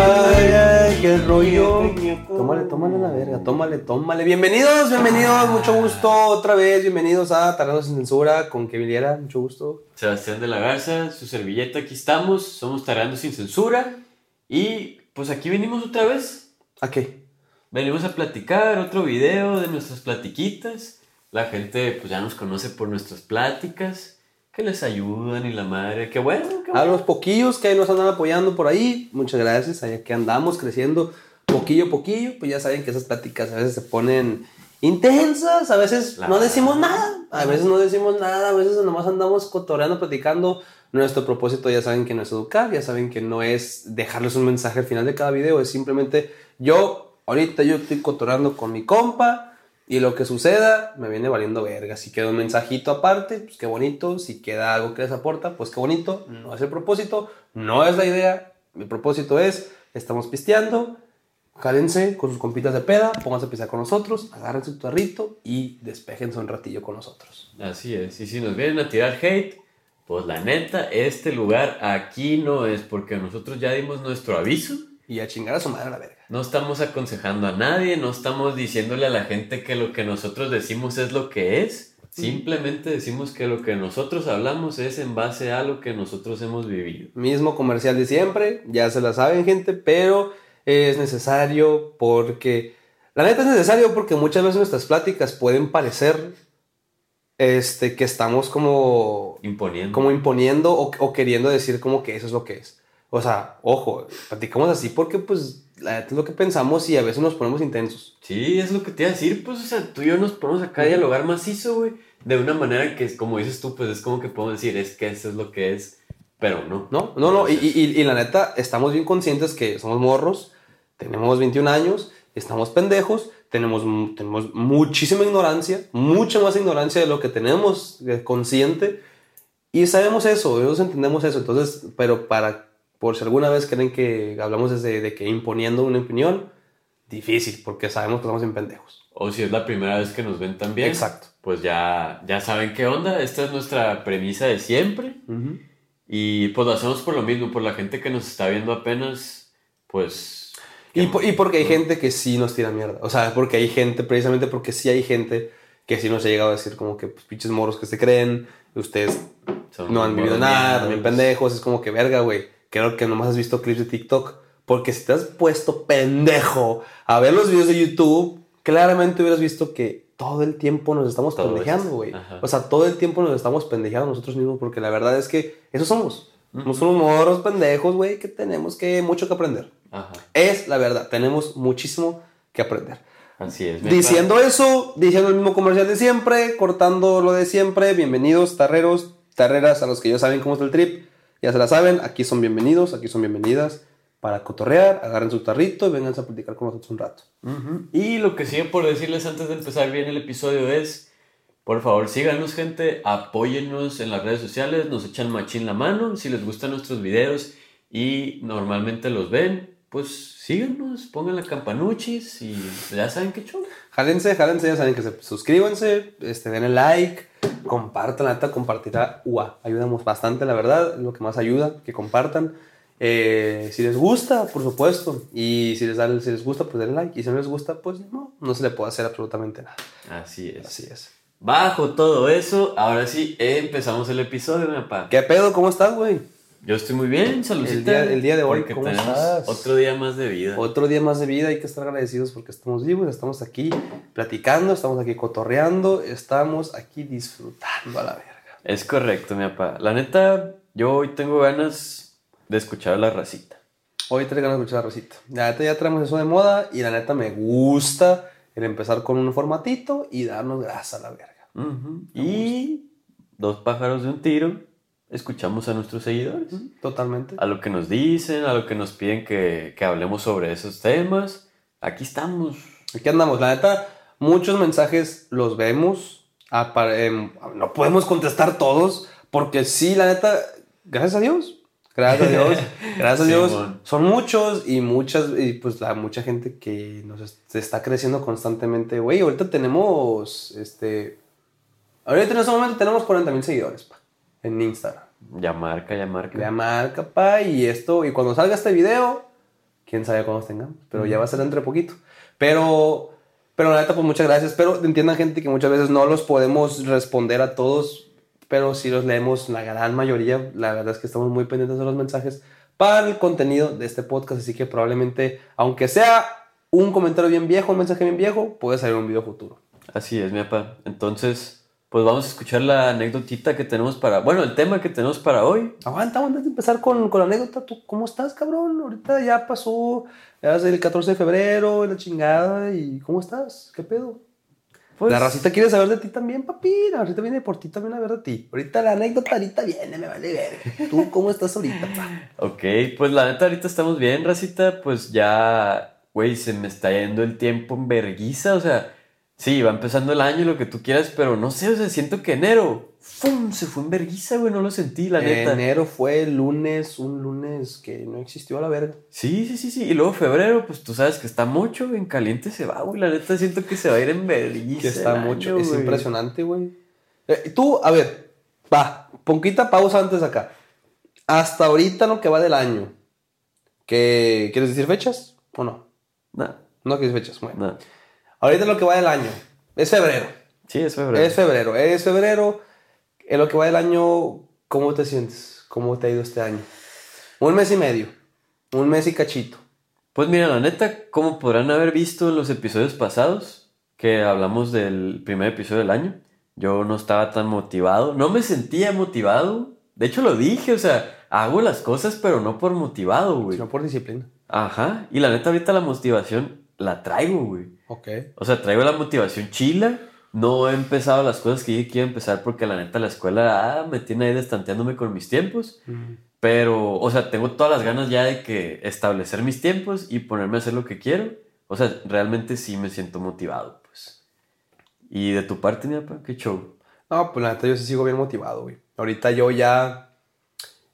Ay, ay, qué rollo. Tómale, tómale la verga, tómale, tómale. Bienvenidos, bienvenidos, mucho gusto otra vez. Bienvenidos a Tardados sin Censura con Kevin Liera, mucho gusto. Sebastián de la Garza, su servilleta, aquí estamos. Somos Tarando sin Censura. Y pues aquí venimos otra vez. ¿A qué? Venimos a platicar otro video de nuestras platiquitas. La gente pues ya nos conoce por nuestras pláticas. Que les ayudan y la madre. Qué bueno, qué A los poquillos que ahí nos andan apoyando por ahí, muchas gracias. Allá que andamos creciendo poquillo a poquillo, pues ya saben que esas pláticas a veces se ponen intensas, a veces no decimos nada, a veces no decimos nada, a veces nomás andamos cotorreando, platicando. Nuestro propósito ya saben que no es educar, ya saben que no es dejarles un mensaje al final de cada video, es simplemente yo, ahorita yo estoy cotorreando con mi compa y lo que suceda me viene valiendo verga. Si queda un mensajito aparte, pues qué bonito. Si queda algo que les aporta, pues qué bonito. No es el propósito, no es la idea. Mi propósito es, estamos pisteando, cálense con sus compitas de peda, pónganse a pistear con nosotros, agarren su tarrito y despejense un ratillo con nosotros. Así es. Y si nos vienen a tirar hate, pues la neta, este lugar aquí no es porque nosotros ya dimos nuestro aviso. Y a chingar a su madre a la verga. No estamos aconsejando a nadie, no estamos diciéndole a la gente que lo que nosotros decimos es lo que es. Simplemente decimos que lo que nosotros hablamos es en base a lo que nosotros hemos vivido. Mismo comercial de siempre, ya se la saben gente, pero es necesario porque... La neta es necesario porque muchas veces nuestras pláticas pueden parecer este, que estamos como, Imponiendo. como imponiendo o, o queriendo decir como que eso es lo que es. O sea, ojo, platicamos así porque pues es lo que pensamos y a veces nos ponemos intensos. Sí, es lo que te iba a decir, pues, o sea, tú y yo nos ponemos acá a dialogar macizo, güey, de una manera que, como dices tú, pues, es como que podemos decir, es que eso es lo que es, pero no. No, no, no. Y, y- y la neta, estamos bien conscientes que somos morros, tenemos 21 años, estamos pendejos, tenemos, tenemos muchísima ignorancia, mucha más ignorancia de lo que tenemos eh, consciente. Y sabemos eso, nosotros entendemos eso. Entonces, pero para, por si alguna vez creen que hablamos desde de que imponiendo una opinión, difícil, porque sabemos que estamos en pendejos. O si es la primera vez que nos ven también. Exacto. Pues ya, ya saben qué onda, esta es nuestra premisa de siempre. Y pues lo hacemos por lo mismo, por la gente que nos está viendo apenas, pues... Y, po- y porque hay gente que sí nos tira mierda. O sea, porque hay gente, precisamente porque sí hay gente que sí nos ha llegado a decir como que, pues, pinches moros que se creen, ustedes son no han vivido nada, también pendejos. Es como que, verga, güey. Creo que nomás has visto clips de TikTok. Porque si te has puesto pendejo a ver los videos de YouTube, claramente hubieras visto que todo el tiempo nos estamos Todo pendejeando, güey. O sea, todo el tiempo nos estamos pendejeando nosotros mismos porque la verdad es que eso somos. No somos morros pendejos, güey, que tenemos que mucho que aprender. Ajá, Es la verdad, tenemos muchísimo que aprender. así es. Diciendo eso, diciendo el mismo comercial de siempre, cortando lo de siempre, bienvenidos tarreros, tarreras a los que ya saben cómo está el trip, ya se la saben, aquí son bienvenidos, aquí son bienvenidas para cotorrear, agarren su tarrito y vengan a platicar con nosotros un rato. Ujú. Y lo que sigue por decirles antes de empezar bien el episodio es, por favor, síganos gente, apóyennos en las redes sociales, nos echan machín la mano, si les gustan nuestros videos y normalmente los ven, pues síganos, pongan la campanuchis y ya saben qué chulo. Jálense, jálense, ya saben que se suscríbanse, este, denle like, compartan, la neta, compartirá, ua, ayudamos bastante, la verdad, lo que más ayuda, que compartan. Eh, si les gusta, por supuesto, y si les, da, si les gusta, pues denle like, y si no les gusta, pues no, no se le puede hacer absolutamente nada. Así es. Así es. Bajo todo eso, ahora sí empezamos el episodio, mi papá. ¿Qué pedo? ¿Cómo estás, güey? Yo estoy muy bien, saludcita. El día- el día de hoy, porque ¿cómo estás? Otro día más de vida. Otro día más de vida, hay que estar agradecidos porque estamos vivos, estamos aquí platicando, estamos aquí cotorreando, estamos aquí disfrutando a la verga. Es correcto, mi papá. La neta, yo hoy tengo ganas de escuchar a la racita. Hoy te ganas de escuchar a Rosita. La neta ya traemos eso de moda y la neta me gusta el empezar con un formatito y darnos grasa a la verga. Ujú. Y dos pájaros de un tiro, escuchamos a nuestros seguidores. Totalmente. A lo que nos dicen, a lo que nos piden que, que hablemos sobre esos temas. Aquí estamos. Aquí andamos. La neta, muchos mensajes los vemos. em, no podemos contestar todos porque sí, la neta, gracias a Dios. Gracias a Dios. Gracias a Dios. Simón. Son muchos y muchas, y pues la mucha gente que nos es- se está creciendo constantemente. Güey, ahorita tenemos, este, ahorita en este momento tenemos 40 mil seguidores, pa, en Instagram. Ya marca, ya marca. La marca, pa, y esto, y cuando salga este video, quién sabe cuándo tengamos, pero ya va a ser entre poquito. Pero, pero la neta, pues muchas gracias. Pero entiendan, gente, que muchas veces no los podemos responder a todos, pero sí los leemos la gran mayoría. La verdad es que estamos muy pendientes de los mensajes para el contenido de este podcast, así que probablemente, aunque sea un comentario bien viejo, un mensaje bien viejo, puede salir un video futuro. Así es, mi papá. Entonces, pues vamos a escuchar la anécdotita que tenemos para, bueno, el tema que tenemos para hoy. Aguanta, antes de empezar con, con la anécdota, ¿tú cómo estás, cabrón? Ahorita ya pasó, ya es el 14 de febrero, la chingada, ¿y cómo estás? ¿Qué pedo? Pues, la racita quiere saber de ti también, papi. La racita viene por ti también a ver de ti. Ahorita la anécdota ahorita viene, me vale ver. ¿Tú cómo estás ahorita, pa? Ok, pues la neta ahorita estamos bien, racita. Pues ya, güey, se me está yendo el tiempo en verguiza. O sea, sí, va empezando el año, lo que tú quieras, pero no sé, o sea, siento que enero, ¡fum! Se fue en verguiza, güey, no lo sentí, la neta. Enero fue el lunes, un lunes que no existió a la verga. Sí, sí, sí, sí. Y luego febrero, pues tú sabes que está mucho, en caliente se va, güey. La neta siento que se va a ir en verguiza. Que está mucho, año, es güey. impresionante, güey. Eh, tú, a ver, va, poquita pausa antes acá. Hasta ahorita lo que va del año. ¿Qué, ¿Quieres decir fechas o no? Nah, No quieres fechas, bueno. nah. Ahorita lo que va del año. Es febrero. Sí, es febrero. Es febrero. Es febrero. En lo que va del año, ¿cómo te sientes? ¿Cómo te ha ido este año? Un mes y medio. Un mes y cachito. Pues mira, la neta, como podrán haber visto en los episodios pasados, que hablamos del primer episodio del año, yo no estaba tan motivado, no me sentía motivado. De hecho, lo dije, o sea, hago las cosas, pero no por motivado, güey. Sino por disciplina. Ajá, y la neta, ahorita la motivación la traigo, güey. Ok. O sea, traigo la motivación chila. No he empezado las cosas que yo quiero empezar porque la neta la escuela ah, me tiene ahí destanteándome con mis tiempos. Pero, o sea, tengo todas las ganas ya de que establecer mis tiempos y ponerme a hacer lo que quiero. O sea, realmente sí me siento motivado, pues. Y de tu parte, mi papá, qué show. No, pues la neta yo sí sigo bien motivado, güey. Ahorita yo ya,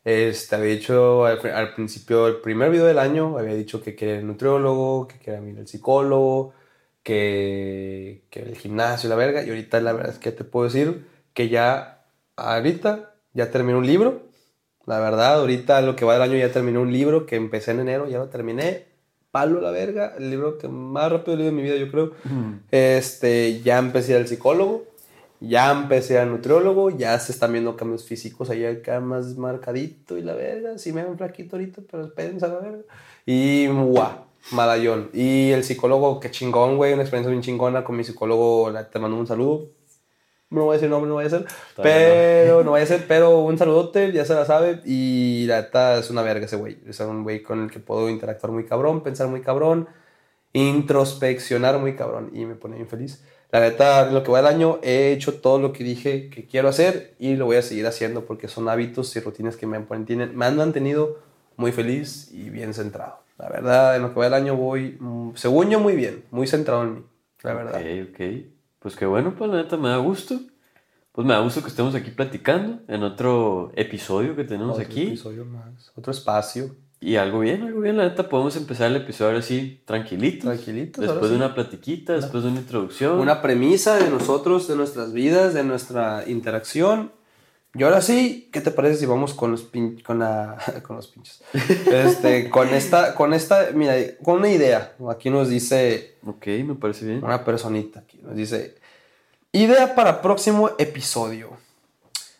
este, había dicho al, al principio del primer video del año, había dicho que quería el nutriólogo, que quería ir al psicólogo, que, que el gimnasio y la verga. Y ahorita la verdad es que te puedo decir que ya, ahorita, ya terminé un libro. La verdad, ahorita lo que va del año ya terminé un libro que empecé en enero, ya lo terminé. Palo la verga, el libro que más rápido he leído en mi vida, yo creo. Este, ya empecé al psicólogo, ya empecé al nutriólogo, ya se están viendo cambios físicos, ahí acá más marcadito y la verga, sí me ven flaquito ahorita, pero espérense a la verga. Y guau, madallón. Y el psicólogo, qué chingón, güey, una experiencia bien chingona con mi psicólogo, te mando un saludo. No voy a decir nombre, no voy a hacer, pero no voy a hacer, pero un saludote, ya se la sabe. Y la neta es una verga ese güey. Es un güey con el que puedo interactuar muy cabrón, pensar muy cabrón, introspeccionar muy cabrón. Y me pone bien feliz. La neta, lo que va del año, he hecho todo lo que dije que quiero hacer y lo voy a seguir haciendo porque son hábitos y rutinas que me, mantienen- me han mantenido muy feliz y bien centrado. La verdad, en lo que va del año voy, mm, según yo, muy bien, muy centrado en mí. La verdad. Ok, ok. Pues qué bueno, pues la neta me da gusto. Pues me da gusto que estemos aquí platicando en otro episodio que tenemos Otro aquí. episodio más, otro espacio. Y algo bien, algo bien, la neta, podemos empezar el episodio así, tranquilito. Tranquilitos, Después ahora de sí. una platiquita, después de una introducción. Una premisa de nosotros, de nuestras vidas, de nuestra interacción. Y ahora sí, ¿qué te parece si vamos con los pin- con la con los pinches? Este, con esta con esta, mira, con una idea. Aquí nos dice Ok, me parece bien. una personita aquí nos dice idea para próximo episodio.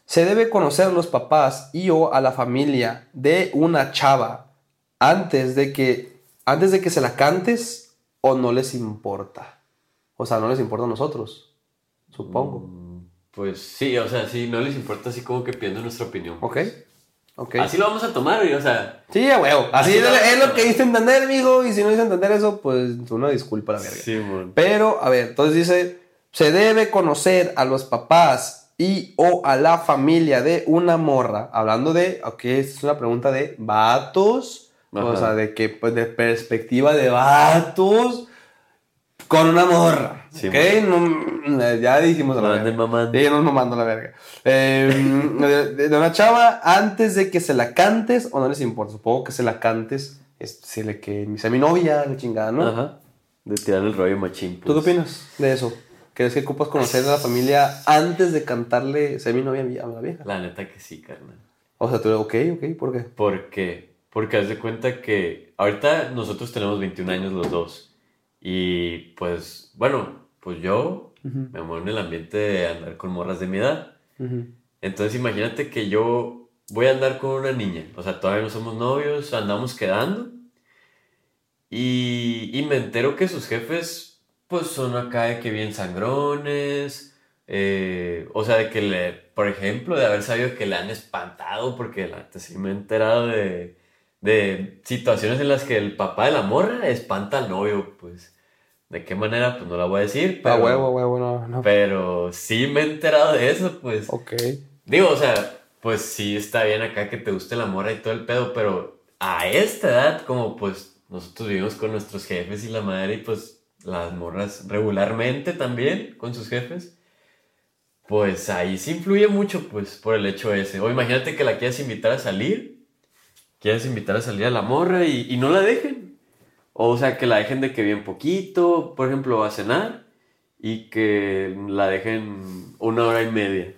Se debe conocer los papás y o a la familia de una chava antes de que antes de que se la cantes o no les importa. O sea, no les importa a nosotros, supongo. Mm, Pues sí, o sea, sí, no les importa así como que pidiendo nuestra opinión. ¿Ok? ¿Ok? Así lo vamos a tomar, o sea, Sí, a huevo. Así, Así es, lo- es lo que hice entender, amigo. Y si no hice entender eso, pues una disculpa la verga. sí, mon. Pero, a ver, entonces dice, se debe conocer a los papás y o a la familia de una morra. Hablando de, ok, esta es una pregunta de vatos. O sea, de que, pues, de perspectiva de vatos con una morra. Sí, ok, No, ya dijimos a la verga. mamando. Sí, nos mamando la verga. Eh, de, de una chava, antes de que se la cantes, o no les importa, supongo que se la cantes, es decirle que sea mi novia, la chingada, ¿no? Ajá. De tirar el rollo machín. ¿Tú qué pues. opinas de eso? ¿Crees que ocupas conocer a la familia antes de cantarle ser mi novia a mi- a la vieja? La neta que sí, carnal. O sea, tú, ok, ok, ¿por qué? ¿Por qué? Porque haz de cuenta que ahorita nosotros tenemos 21 años los dos. Y pues, bueno, pues yo me muevo en el ambiente de andar con morras de mi edad. Entonces imagínate que yo voy a andar con una niña. O sea, todavía no somos novios, andamos quedando. Y, y me entero que sus jefes, pues son acá de que bien sangrones. eh, o sea, de que le, por ejemplo, de haber sabido que le han espantado, porque neta sí me he enterado de, de situaciones en las que el papá de la morra espanta al novio, pues. ¿De qué manera? Pues no la voy a decir, pero, huevo, huevo, no, no. pero sí me he enterado de eso, pues. Ok. Digo, o sea, pues sí está bien acá que te guste la morra y todo el pedo, pero a esta edad, como pues nosotros vivimos con nuestros jefes y la madre y pues las morras regularmente también con sus jefes, pues ahí sí influye mucho, pues, por el hecho ese. O imagínate que la quieras invitar a salir, quieras invitar a salir a la morra y, y no la dejen. O sea, que la dejen de que bien poquito, por ejemplo, a cenar, y que la dejen una hora y media.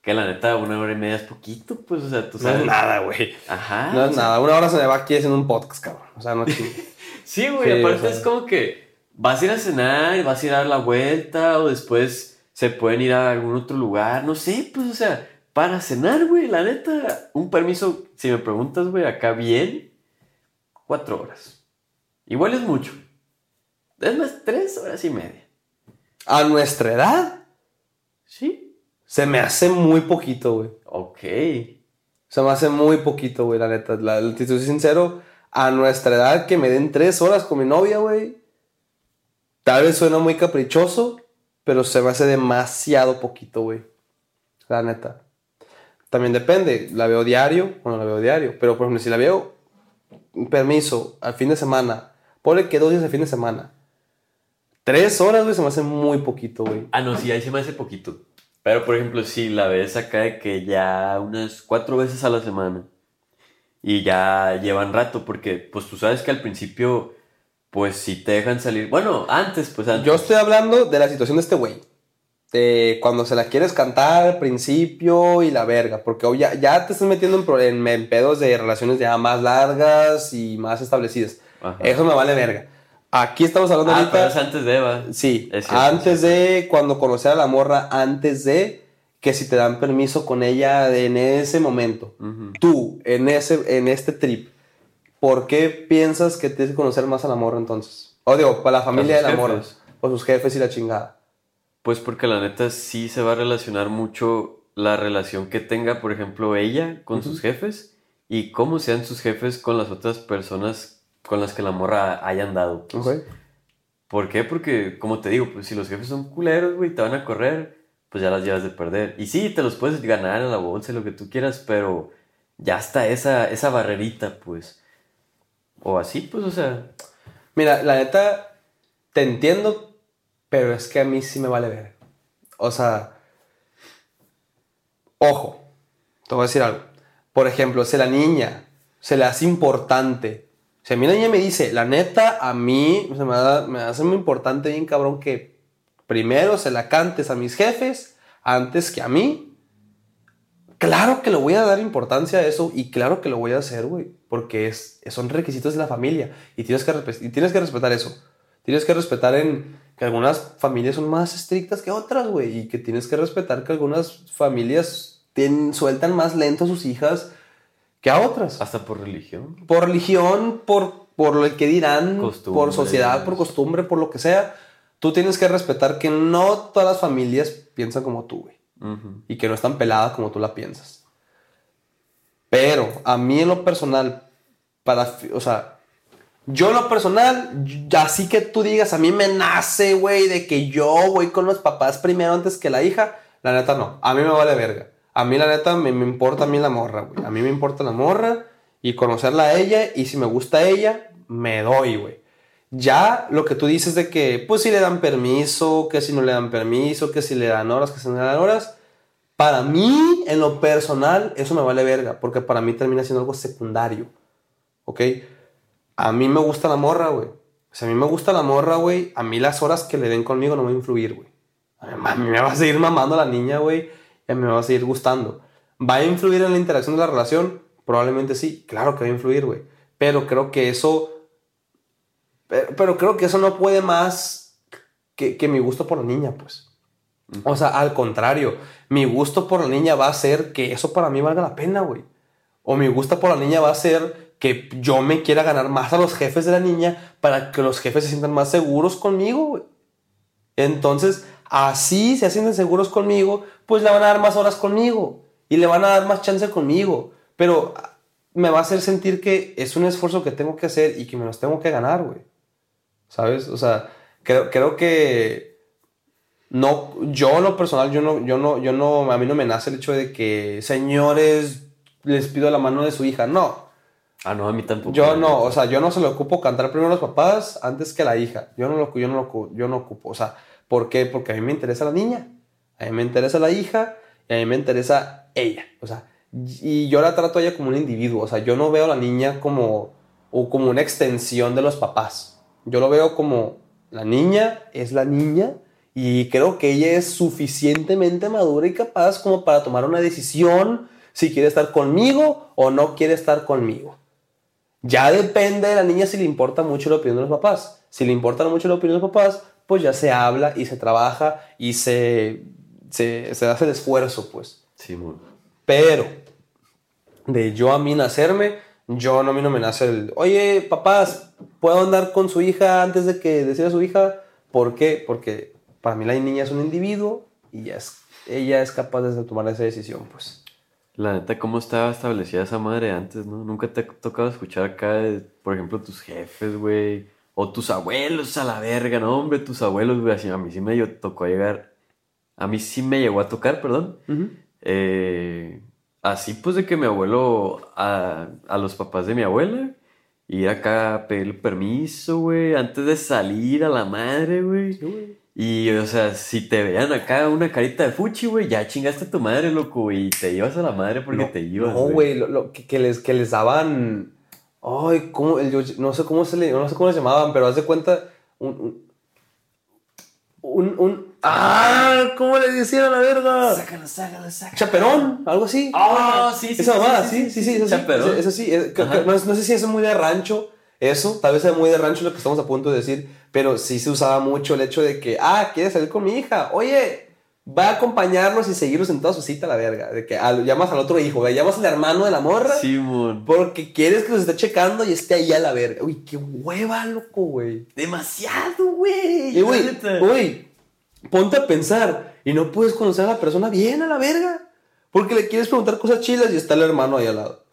Que la neta, una hora y media es poquito, pues, o sea, tú No sabes. es nada, güey. Ajá. No es sea, nada. Una hora se me va aquí haciendo un podcast, cabrón. O sea, no. Sí, güey, Sí, aparte o sea. es como que vas a ir a cenar, vas a ir a dar la vuelta, o después se pueden ir a algún otro lugar, no sé, pues, o sea, para cenar, güey, la neta, un permiso, si me preguntas, güey, acá bien, cuatro horas. Igual es mucho. Es más, tres horas y media. A nuestra edad, ¿Sí? se me hace muy poquito, güey. Ok. Se me hace muy poquito, güey, la neta. La, la- te soy sincero, a nuestra edad que me den tres horas con mi novia, güey. Tal vez suena muy caprichoso, pero se me hace demasiado poquito, güey. La neta. También depende. La veo diario o no la veo diario. Pero, por ejemplo, si la veo, permiso, al fin de semana. Ponle que dos días al fin de semana. Tres horas, güey, se me hace muy poquito, güey. Ah, no, sí, ahí se me hace poquito. Pero, por ejemplo, si la ves acá de que ya unas cuatro veces a la semana y ya llevan rato, porque pues tú sabes que al principio, pues si te dejan salir. Bueno, antes, pues antes. Yo estoy hablando de la situación de este güey. De cuando se la quieres cantar al principio y la verga. Porque ya, ya te estás metiendo en, pro- en- en pedos de relaciones ya más largas y más establecidas. Ajá. Eso me vale verga. Aquí estamos hablando Ah, ahorita. pero es antes de Eva. Sí, Es cierto, antes de cuando conocer a la morra, antes de que si te dan permiso con ella en ese momento. Tú, en, ese, en este trip, ¿por qué piensas que tienes que conocer más a la morra entonces? O digo, para la familia de la morra. O sus jefes y la chingada. Pues porque la neta sí se va a relacionar mucho la relación que tenga, por ejemplo, ella con sus jefes y cómo sean sus jefes con las otras personas con las que la morra haya andado. pues. ¿Por qué? Porque, como te digo, pues si los jefes son culeros, güey, te van a correr, pues ya las llevas de perder. Y sí, te los puedes ganar en la bolsa, lo que tú quieras, pero ya está esa, esa barrerita, pues. O así, pues, o sea. Mira, la neta, te entiendo, pero es que a mí sí me vale ver. O sea, ojo, te voy a decir algo. Por ejemplo, si la niña se le hace importante, si a mí la niña me dice, la neta, a mí se me, da- me hace muy importante, bien cabrón, que primero se la cantes a mis jefes antes que a mí. Claro que le voy a dar importancia a eso y claro que lo voy a hacer, güey. Porque es, son requisitos de la familia y tienes, que y tienes que respetar eso. Tienes que respetar en que algunas familias son más estrictas que otras, güey. Y que tienes que respetar que algunas familias tienen, sueltan más lento a sus hijas que a otras. Hasta por religión. Por religión, por, por lo que dirán, por sociedad, por costumbre, por lo que sea. Tú tienes que respetar que no todas las familias piensan como tú, güey y que no es tan pelada como tú la piensas. Pero a mí en lo personal, para, o sea, yo en lo personal, así que tú digas, a mí me nace, güey, de que yo voy con los papás primero antes que la hija, la neta no, a mí me vale verga. A mí la neta me, me importa a mí la morra, güey. A mí me importa la morra y conocerla a ella y si me gusta ella, me doy, güey. Ya lo que tú dices de que, pues si le dan permiso, que si no le dan permiso, que si le dan horas, que si no le dan horas, para mí, en lo personal, eso me vale verga, porque para mí termina siendo algo secundario, ¿ok? A mí me gusta la morra, güey. Si a mí me gusta la morra, güey, a mí las horas que le den conmigo no me va a influir, güey. A mí- me va a seguir mamando la niña, güey, y a mí me va a seguir gustando. ¿Va a influir en la interacción de la relación? Probablemente sí, claro que va a influir, güey. Pero creo que eso. Pero, pero creo que eso no puede más que, que mi gusto por la niña, pues. O sea, al contrario, mi gusto por la niña va a ser que eso para mí valga la pena, güey. O mi gusto por la niña va a ser que yo me quiera ganar más a los jefes de la niña para que los jefes se sientan más seguros conmigo. Entonces, así se sienten seguros conmigo, pues le van a dar más horas conmigo y le van a dar más chance conmigo. Pero me va a hacer sentir que es un esfuerzo que tengo que hacer y que me los tengo que ganar, güey. ¿Sabes? O sea, creo, creo que no, yo en lo personal, yo no, yo no, yo no, a mí no me nace el hecho de que, señores, les pido la mano de su hija. No. Ah, no, a mí tampoco. Yo no, o sea, yo no se lo ocupo cantar primero a los papás antes que a la hija. Yo no lo, yo no lo, yo no ocupo. O sea, ¿por qué? Porque a mí me interesa la niña, a mí me interesa la hija y a mí me interesa ella. O sea, y yo la trato a ella como un individuo. O sea, yo no veo a la niña como, o como una extensión de los papás. Yo lo veo como la niña es la niña y creo que ella es suficientemente madura y capaz como para tomar una decisión si quiere estar conmigo o no quiere estar conmigo. Ya depende de la niña si le importa mucho la opinión de los papás. Si le importa mucho la opinión de los papás, pues ya se habla y se trabaja y se, se, se hace el esfuerzo, pues. Sí, muy. Pero de yo a mí nacerme, yo no, a mí no me nace el, oye, papás, ¿puedo andar con su hija antes de que decida su hija? ¿Por qué? Porque para mí la niña es un individuo y ya es, ella es capaz de tomar esa decisión, pues. La neta, ¿cómo estaba establecida esa madre antes, no? Nunca te ha tocado escuchar acá, de, por ejemplo, tus jefes, güey. O tus abuelos a la verga, no, hombre, tus abuelos, güey. Así, a mí sí me tocó llegar. A mí sí me llegó a tocar, perdón. eh, así pues de que mi abuelo, a, a los papás de mi abuela, ir acá a pedirle permiso, güey, antes de salir a la madre, güey. Sí, güey. Y, o sea, si te vean acá una carita de fuchi, güey, ya chingaste a tu madre, loco, y te ibas a la madre porque no, te ibas. No, güey, lo, lo que, que les, que les daban. Ay, ¿cómo? El, yo, no sé cómo se le, no sé cómo les llamaban, pero haz de cuenta. Un. Un. un, un ¡Ah! ¿Cómo le decían a la verga? Sácalo, sácalo, sácalo. Chaperón, algo así. Ah, sí, sí, Esa sí, mamada, sí, sí, sí, sí, sí, eso sí. Chaperón. Eso, eso sí. es- que- no, no sé si es muy de rancho, eso. Tal vez sea muy de rancho lo que estamos a punto de decir. Pero sí se usaba mucho el hecho de que, ah, ¿quieres salir con mi hija? Oye, va a acompañarnos y seguirnos en toda su cita, la verga. De que al- llamas al otro hijo, güey, llamas al hermano de la morra. Simón. Porque quieres que los esté checando y esté ahí a la verga. Uy, qué hueva, loco, güey. Demasiado, güey. Y, güey, ponte a pensar y no puedes conocer a la persona bien a la verga. Porque le quieres preguntar cosas chilas y está el hermano ahí al lado.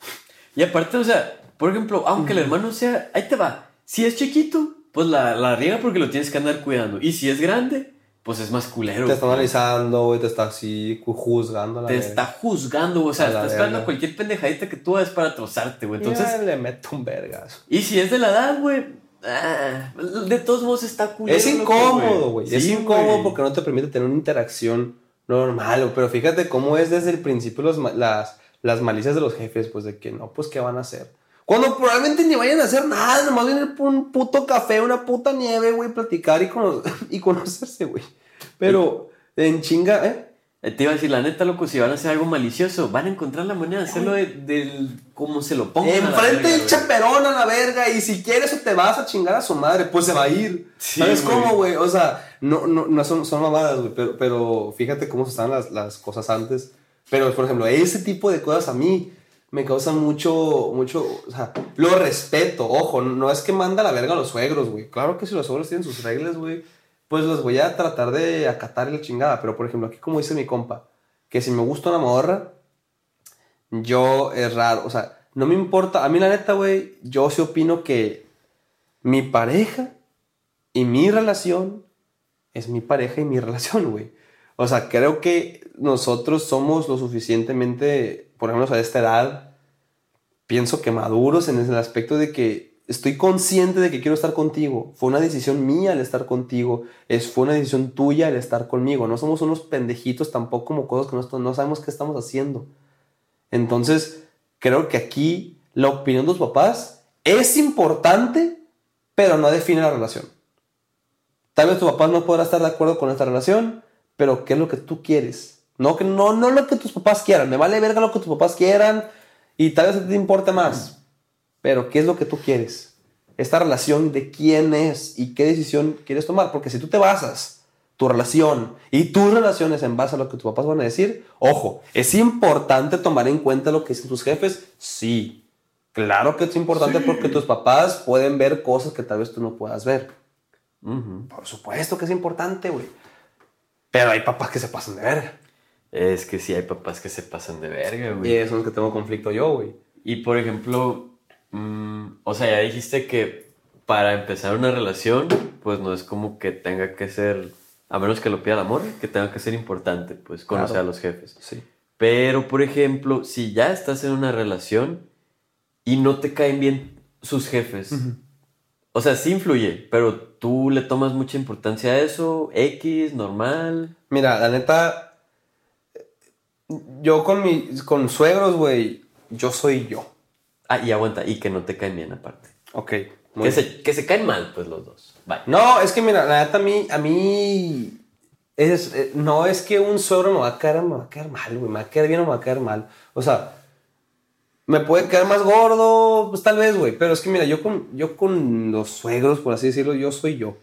Y aparte, o sea, por ejemplo, aunque el hermano sea, ahí te va. Si es chiquito, pues la, la riega porque lo tienes que andar cuidando. Y si es grande, pues es más culero. Te está güey. analizando, güey, te está así ju- juzgando la Te verga. está juzgando, güey. O sea, está esperando cualquier pendejadita que tú hagas para trozarte, güey. Entonces, Ya le meto un vergazo. y si es de la edad, güey, ah, de todos modos está culero. Es incómodo, güey. es incómodo güey. porque no te permite tener una interacción normal. güey. Pero fíjate cómo es desde el principio los las, las malicias de los jefes, pues de que no, pues qué van a hacer. Cuando probablemente ni vayan a hacer nada, nomás vienen por un puto café, una puta nieve, güey, platicar y, cono- y conocerse, güey. Pero en chinga, ¿eh? Eh, Te iba a decir, la neta, loco, si van a hacer algo malicioso, van a encontrar la manera de hacerlo de, del como se lo pongan. Enfrente del chaperón a la verga y si quieres o te vas a chingar a su madre, pues se va a ir. Sí, ¿Sabes cómo, güey? O sea, no, no, no son, son mamadas, güey, pero, pero fíjate cómo estaban las, las cosas antes. Pero, por ejemplo, ese tipo de cosas a mí me causan mucho, mucho, o sea, lo respeto, ojo, no es que manda la verga a los suegros, güey. Claro que si los suegros tienen sus reglas, güey, pues los voy a tratar de acatar y la chingada. Pero, por ejemplo, aquí como dice mi compa, que si me gusta una morra, yo es raro, o sea, no me importa, a mí la neta, güey, yo sí opino que mi pareja y mi relación es mi pareja y mi relación, güey. O sea, creo que nosotros somos lo suficientemente, por ejemplo, a esta edad, pienso que maduros en el aspecto de que estoy consciente de que quiero estar contigo. Fue una decisión mía el estar contigo. Es, fue una decisión tuya el estar conmigo. No somos unos pendejitos tampoco como cosas que no, sabemos qué estamos haciendo. Entonces, creo que aquí la opinión de los papás es importante, pero no define la relación. Tal vez tu papá no podrá estar de acuerdo con esta relación, pero ¿qué es lo que tú quieres? No, que no, no lo que tus papás quieran. Me vale verga lo que tus papás quieran. Y tal vez te importe más. Pero, ¿qué es lo que tú quieres? Esta relación de quién es y qué decisión quieres tomar. Porque si tú te basas tu relación y tus relaciones en base a lo que tus papás van a decir, ojo, ¿es importante tomar en cuenta lo que dicen tus jefes? Sí. Claro que es importante porque tus papás pueden ver cosas que tal vez tú no puedas ver. Por supuesto que es importante, güey. Pero hay papás que se pasan de verga. Es que sí hay papás que se pasan de verga, güey. Y eso es que tengo conflicto yo, güey. Y por ejemplo, mm, o sea, ya dijiste que para empezar una relación, pues no es como que tenga que ser, a menos que lo pida el amor, que tenga que ser importante, pues conocer a los jefes. Sí. Pero, por ejemplo, si ya estás en una relación y no te caen bien sus jefes, o sea, sí influye, pero tú le tomas mucha importancia a eso, X, normal. Mira, la neta, yo con mis con suegros, güey, yo soy yo. Ah, y aguanta, y que no te caen bien aparte. Ok. Que se, que se caen mal, pues los dos. Bye. No, es que mira, la neta a mí, a mí es, eh, no es que un suegro me va a caer, me va a caer mal, güey, me va a caer bien o me va a caer mal. O sea, me puede caer más gordo, pues tal vez, güey, pero es que mira, yo con, yo con los suegros, por así decirlo, yo soy yo.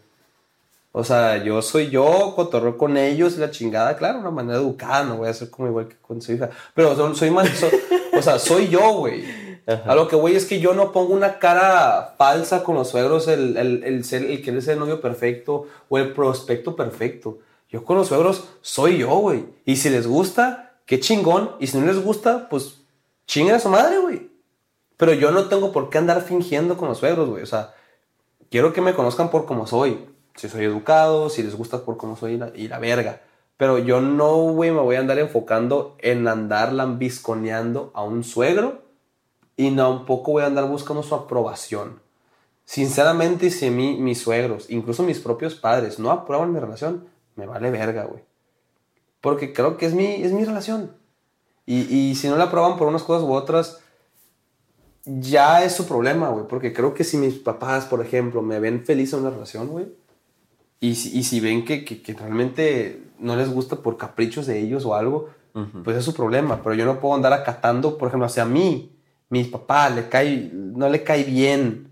O sea, yo soy yo, cotorro con ellos la chingada, claro, una manera educada, no voy a ser como igual que con su hija. Pero soy más, so- o sea, soy yo, güey. A lo que voy es que yo no pongo una cara falsa con los suegros, el, el, el, ser, el querer ser el novio perfecto o el prospecto perfecto. Yo con los suegros soy yo, güey. Y si les gusta, qué chingón. Y si no les gusta, pues chinguen a su madre, güey. Pero yo no tengo por qué andar fingiendo con los suegros, güey. O sea, quiero que me conozcan por como soy. Si soy educado, si les gusta por cómo soy y la, y la verga. Pero yo no, güey, me voy a andar enfocando en andar lambisconeando a un suegro y tampoco voy a andar buscando su aprobación. Sinceramente, si mí, mis suegros, incluso mis propios padres, no aprueban mi relación, me vale verga, güey. Porque creo que es mi, es mi relación. Y, y si no la aprueban por unas cosas u otras, ya es su problema, güey. Porque creo que si mis papás, por ejemplo, me ven feliz en una relación, güey, y si, y si ven que, que, que realmente no les gusta por caprichos de ellos o algo, pues es su problema. Pero yo no puedo andar acatando, por ejemplo, hacia mí, mi papá le cae, no le cae bien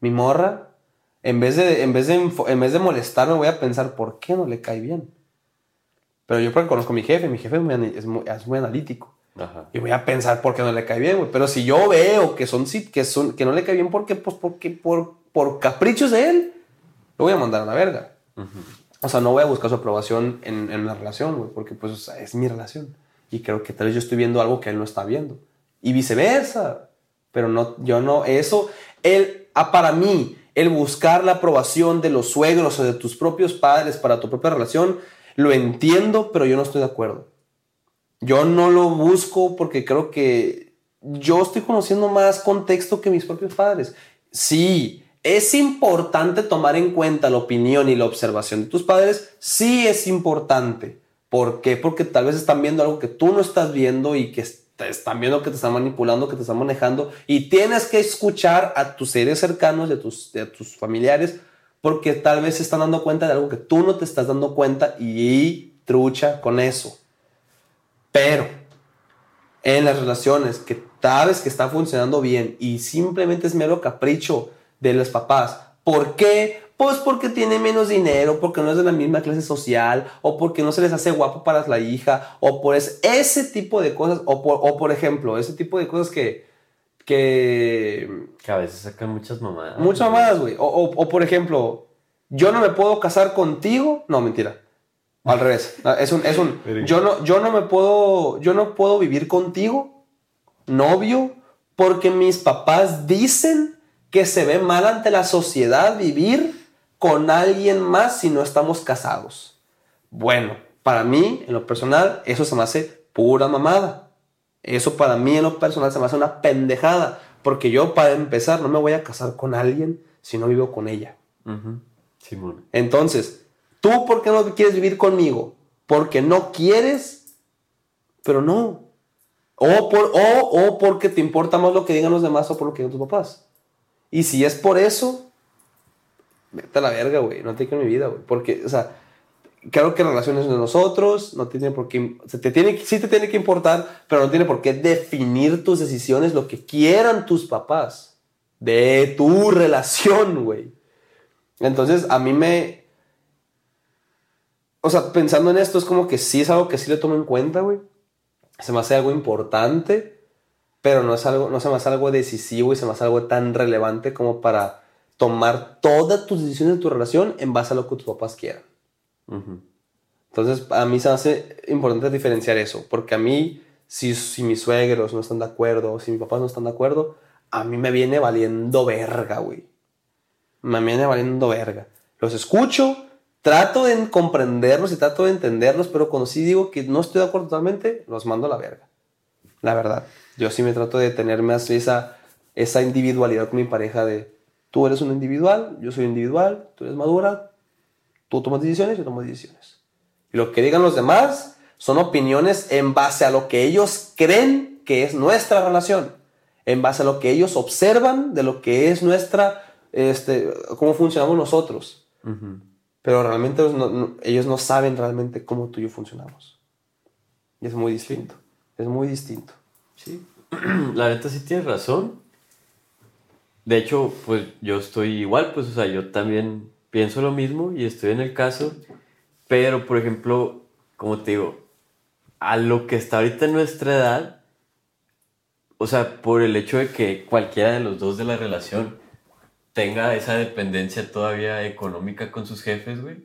mi morra. En vez, de, en, vez de, en vez de molestarme, voy a pensar, ¿por qué no le cae bien? Pero yo porque conozco a mi jefe, mi jefe es muy, es muy, es muy analítico. Ajá. Y voy a pensar por qué no le cae bien, güey. Pero si yo veo que son sí, que son que no le cae bien porque pues porque por por caprichos de él, lo voy a mandar a la verga. O sea, no voy a buscar su aprobación en, en la relación, porque pues es mi relación. Y creo que tal vez yo estoy viendo algo que él no está viendo. Y viceversa. Pero no, yo no, eso, él, ah, para mí, el buscar la aprobación de los suegros o de tus propios padres para tu propia relación, lo entiendo, pero yo no estoy de acuerdo. Yo no lo busco porque creo que yo estoy conociendo más contexto que mis propios padres. Sí, es importante tomar en cuenta la opinión y la observación de tus padres. Sí es importante. ¿Por qué? Porque tal vez están viendo algo que tú no estás viendo y que te están viendo que te están manipulando, que te están manejando. Y tienes que escuchar a tus seres cercanos, de tus, de tus familiares, porque tal vez se están dando cuenta de algo que tú no te estás dando cuenta y trucha con eso. Pero en las relaciones que sabes que está funcionando bien y simplemente es mero capricho de los papás. ¿Por qué? Pues porque tiene menos dinero, porque no es de la misma clase social, o porque no se les hace guapo para la hija, o por es- ese tipo de cosas, o por, o por ejemplo, ese tipo de cosas que, que Que a veces sacan muchas mamadas. Muchas mamadas, güey. O, o- o, por ejemplo, yo no me puedo casar contigo. No, mentira. Al revés. Es un, es un. Yo no, yo no me puedo. Yo no puedo vivir contigo, novio, porque mis papás dicen que se ve mal ante la sociedad vivir con alguien más si no estamos casados. Bueno, para mí, en lo personal, eso se me hace pura mamada. Eso para mí en lo personal se me hace una pendejada. Porque yo, para empezar, no me voy a casar con alguien si no vivo con ella. Simón. Entonces, ¿tú por qué no quieres vivir conmigo? Porque no quieres, pero no. O, por, o, o porque te importa más lo que digan los demás o por lo que digan tus papás. Y si es por eso, vete a la verga, güey. No te quiero mi vida, güey. Porque, o sea, Claro que relaciones de nosotros, no tiene por qué, se te tiene, sí te tiene que importar, pero no tiene por qué definir tus decisiones lo que quieran tus papás de tu relación, güey. Entonces, a mí me, o sea, pensando en esto, es como que sí es algo que sí le tomo en cuenta, güey. Se me hace algo importante, pero no, es algo, no se me hace algo decisivo y se me hace algo tan relevante como para tomar todas tus decisiones de tu relación en base a lo que tus papás quieran. Entonces, a mí se me hace importante diferenciar eso, porque a mí, si, si mis suegros no están de acuerdo, si mis papás no están de acuerdo, a mí me viene valiendo verga, güey. Me viene valiendo verga. Los escucho, trato de comprenderlos y trato de entenderlos, pero cuando sí digo que no estoy de acuerdo totalmente, los mando a la verga. La verdad. Yo sí me trato de tener más esa, esa individualidad con mi pareja de tú eres un individual, yo soy individual, tú eres madura, tú tomas decisiones, yo tomo decisiones. Y lo que digan los demás son opiniones en base a lo que ellos creen que es nuestra relación, en base a lo que ellos observan de lo que es nuestra, este, cómo funcionamos nosotros. Pero realmente ellos no, saben realmente cómo tú y yo funcionamos. Y es muy distinto. Es muy distinto. Sí. La neta sí tienes razón. De hecho, pues yo estoy igual, pues, o sea, yo también pienso lo mismo y estoy en el caso. Pero, por ejemplo, como te digo, a lo que está ahorita en nuestra edad, o sea, por el hecho de que cualquiera de los dos de la relación tenga esa dependencia todavía económica con sus jefes, güey,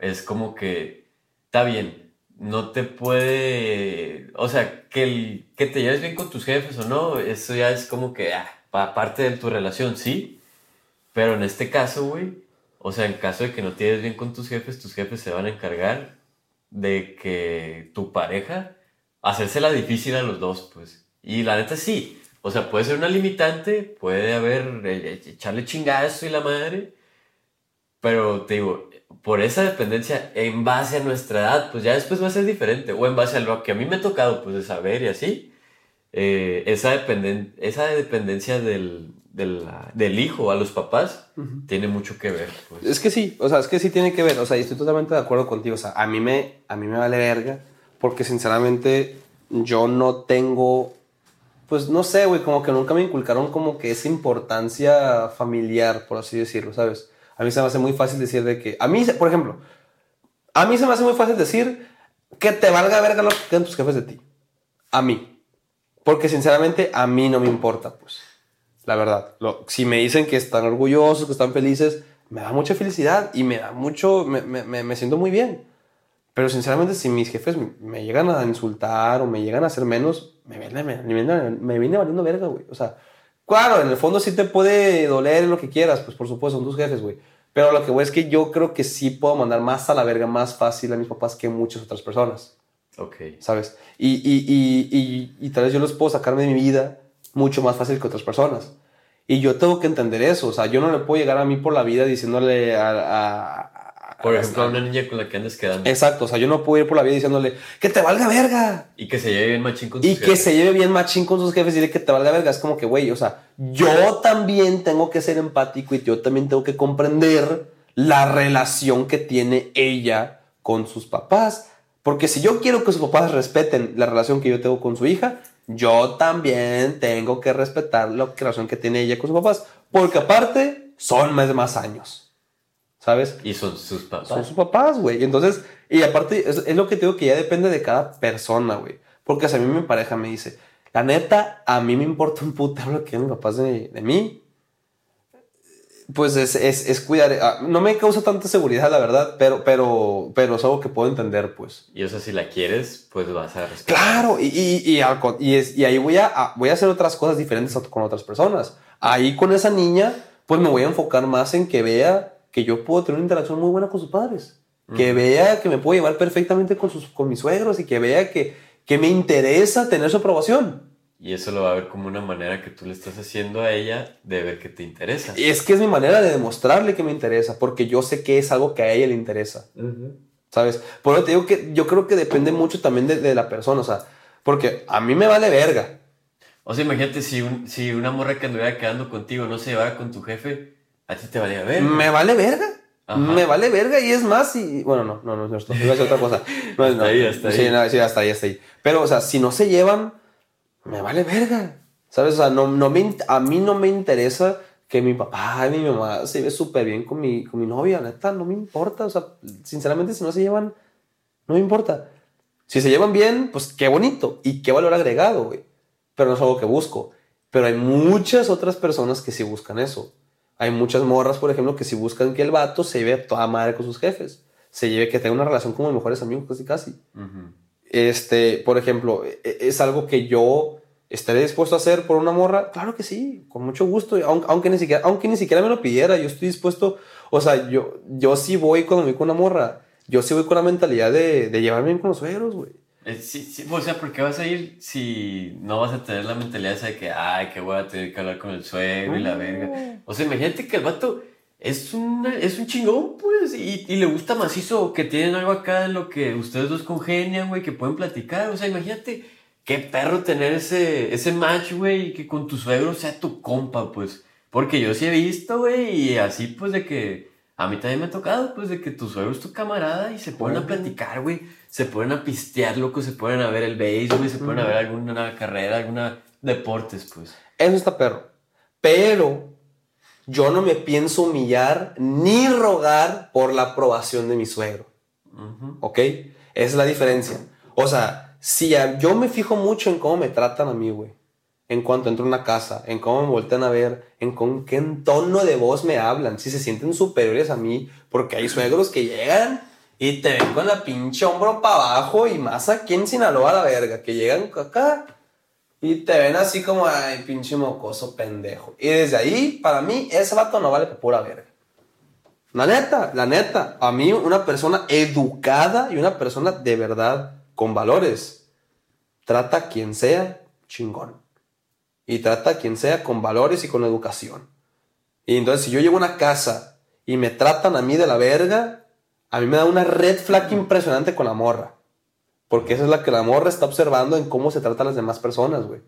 es como que está bien, no te puede, o sea, que, que te lleves bien con tus jefes o no, eso ya es como que, ah, parte de tu relación, sí, pero en este caso, güey, o sea, en caso de que no te lleves bien con tus jefes, tus jefes se van a encargar de que tu pareja, hacérsela difícil a los dos, pues. Y la neta sí, o sea, puede ser una limitante, puede haber, eh, echarle chingazo y la madre, pero te digo, por esa dependencia en base a nuestra edad, pues ya después va a ser diferente, o en base a lo que a mí me ha tocado, pues de saber y así, eh, esa, dependen esa dependencia del, del, hijo a los papás tiene mucho que ver. Pues. Es que sí, o sea, es que sí tiene que ver, o sea, y estoy totalmente de acuerdo contigo, o sea, a mí me, a mí me vale verga, porque sinceramente yo no tengo pues no sé, güey, como que nunca me inculcaron como que esa importancia familiar, por así decirlo, ¿sabes? A mí se me hace muy fácil decir de que, a mí, por ejemplo, a mí se me hace muy fácil decir que te valga verga lo que quedan tus jefes de ti. A mí. Porque sinceramente a mí no me importa, pues. La verdad. Si me dicen que están orgullosos, que están felices, me da mucha felicidad y me da mucho, me, me, me siento muy bien. Pero sinceramente, si mis jefes me llegan a insultar o me llegan a hacer menos, me viene, me, me viene valiendo verga, güey. O sea, claro, en el fondo sí te puede doler lo que quieras, pues por supuesto, son tus jefes, güey. Pero lo que voy es que yo creo que sí puedo mandar más a la verga, más fácil a mis papás que muchas otras personas. Ok. ¿Sabes? Y, y, y, y, y tal vez yo los puedo sacarme de mi vida mucho más fácil que otras personas. Y yo tengo que entender eso. O sea, yo no le puedo llegar a mí por la vida diciéndole a, por ejemplo, a una niña con la que andes quedando. Exacto, o sea, yo no puedo ir por la vida diciéndole que te valga verga. Y que se lleve bien machín con sus jefes. Y que se lleve bien machín con sus jefes y dile que te valga verga. Es como que, güey, o sea, yo también tengo que ser empático y yo también tengo que comprender la relación que tiene ella con sus papás. Porque si yo quiero que sus papás respeten la relación que yo tengo con su hija, yo también tengo que respetar la relación que tiene ella con sus papás. Porque aparte, son más de más años. ¿Sabes? Y son sus papás. Son sus papás, güey. Entonces, y aparte, es, lo que digo que ya depende de cada persona, güey. Porque si a mí mi pareja me dice, la neta, a mí me importa un puto lo que mis papás de, de mí. Pues es, es, es, cuidar. Ah, no me causa tanta seguridad, la verdad, pero, pero, pero es algo que puedo entender, pues. Y eso, si la quieres, pues vas a respetar. Claro, y, y, y, es, y ahí voy a, voy a hacer otras cosas diferentes con otras personas. Ahí con esa niña, pues me voy a enfocar más en que vea que yo puedo tener una interacción muy buena con sus padres. Que vea que me puedo llevar perfectamente con, sus, con mis suegros y que vea que, que me interesa tener su aprobación. Y eso lo va a ver como una manera que tú le estás haciendo a ella de ver que te interesa. Y es que es mi manera de demostrarle que me interesa, porque yo sé que es algo que a ella le interesa. ¿Sabes? Por eso te digo que yo creo que depende mucho también de, de, la persona, o sea, porque a mí me vale verga. O sea, imagínate si, un, si una morra que anduviera quedando contigo no se llevara con tu jefe, ¿A ti te valía verga? Me vale verga. Ajá. Me vale verga y es más y... Bueno, no, no, no es cierto. Iba a decir otra cosa. No, Hasta no. ahí, hasta Sí, ahí. no, sí, hasta ahí, hasta ahí. Pero, o sea, si no se llevan, me vale verga. ¿Sabes? O sea, no, no me, a mí no me interesa que mi papá y mi mamá se ve súper bien con mi, con mi novia. Neta, no me importa. O sea, sinceramente, si no se llevan, no me importa. Si se llevan bien, pues qué bonito y qué valor agregado, güey. Pero no es algo que busco. Pero hay muchas otras personas que sí buscan eso. Hay muchas morras, por ejemplo, que sí buscan que el vato se lleve a toda madre con sus jefes. Se lleve que tenga una relación como mejores amigos, casi casi. Este, por ejemplo, e- e- es algo que yo estaré dispuesto a hacer por una morra. Claro que sí, con mucho gusto. Aunque, aunque ni siquiera, aunque ni siquiera me lo pidiera, yo estoy dispuesto. O sea, yo, yo sí voy cuando me voy con una morra. Yo sí voy con la mentalidad de, de llevarme bien con los suegros, güey. Eh, sí, sí, o sea, ¿por qué vas a ir si no vas a tener la mentalidad esa de que, ay, que voy a tener que hablar con el suegro y la verga? O sea, imagínate que el vato es, una, es un chingón, pues, y, y le gusta macizo, que tienen algo acá en lo que ustedes dos congenian, güey, que pueden platicar. O sea, imagínate qué perro tener ese, ese match, güey, y que con tu suegro sea tu compa, pues. Porque yo sí he visto, güey, y así, pues, de que a mí también me ha tocado, pues, de que tu suegro es tu camarada y se ponen a platicar, güey. Se ponen a pistear, loco, se ponen a ver el béisbol, güey, se ponen a ver alguna carrera, alguna deportes, pues. Eso está perro. Pero yo no me pienso humillar ni rogar por la aprobación de mi suegro. ¿Ok? Esa es la diferencia. O sea, si a- yo me fijo mucho en cómo me tratan a mí, güey. En cuanto entro a una casa, en cómo me voltean a ver, en con qué tono de voz me hablan, si se sienten superiores a mí, porque hay suegros que llegan y te ven con la pinche hombro para abajo y más aquí en Sinaloa a la verga, que llegan acá y te ven así como, ay, pinche mocoso pendejo. Y desde ahí, para mí, ese vato no vale para pura verga. La neta, la neta. A mí, una persona educada y una persona de verdad con valores, trata a quien sea chingón. Y trata a quien sea con valores y con educación. Y entonces, si yo llego a una casa y me tratan a mí de la verga, a mí me da una red flag impresionante con la morra. Porque esa es la que la morra está observando en cómo se tratan las demás personas, güey.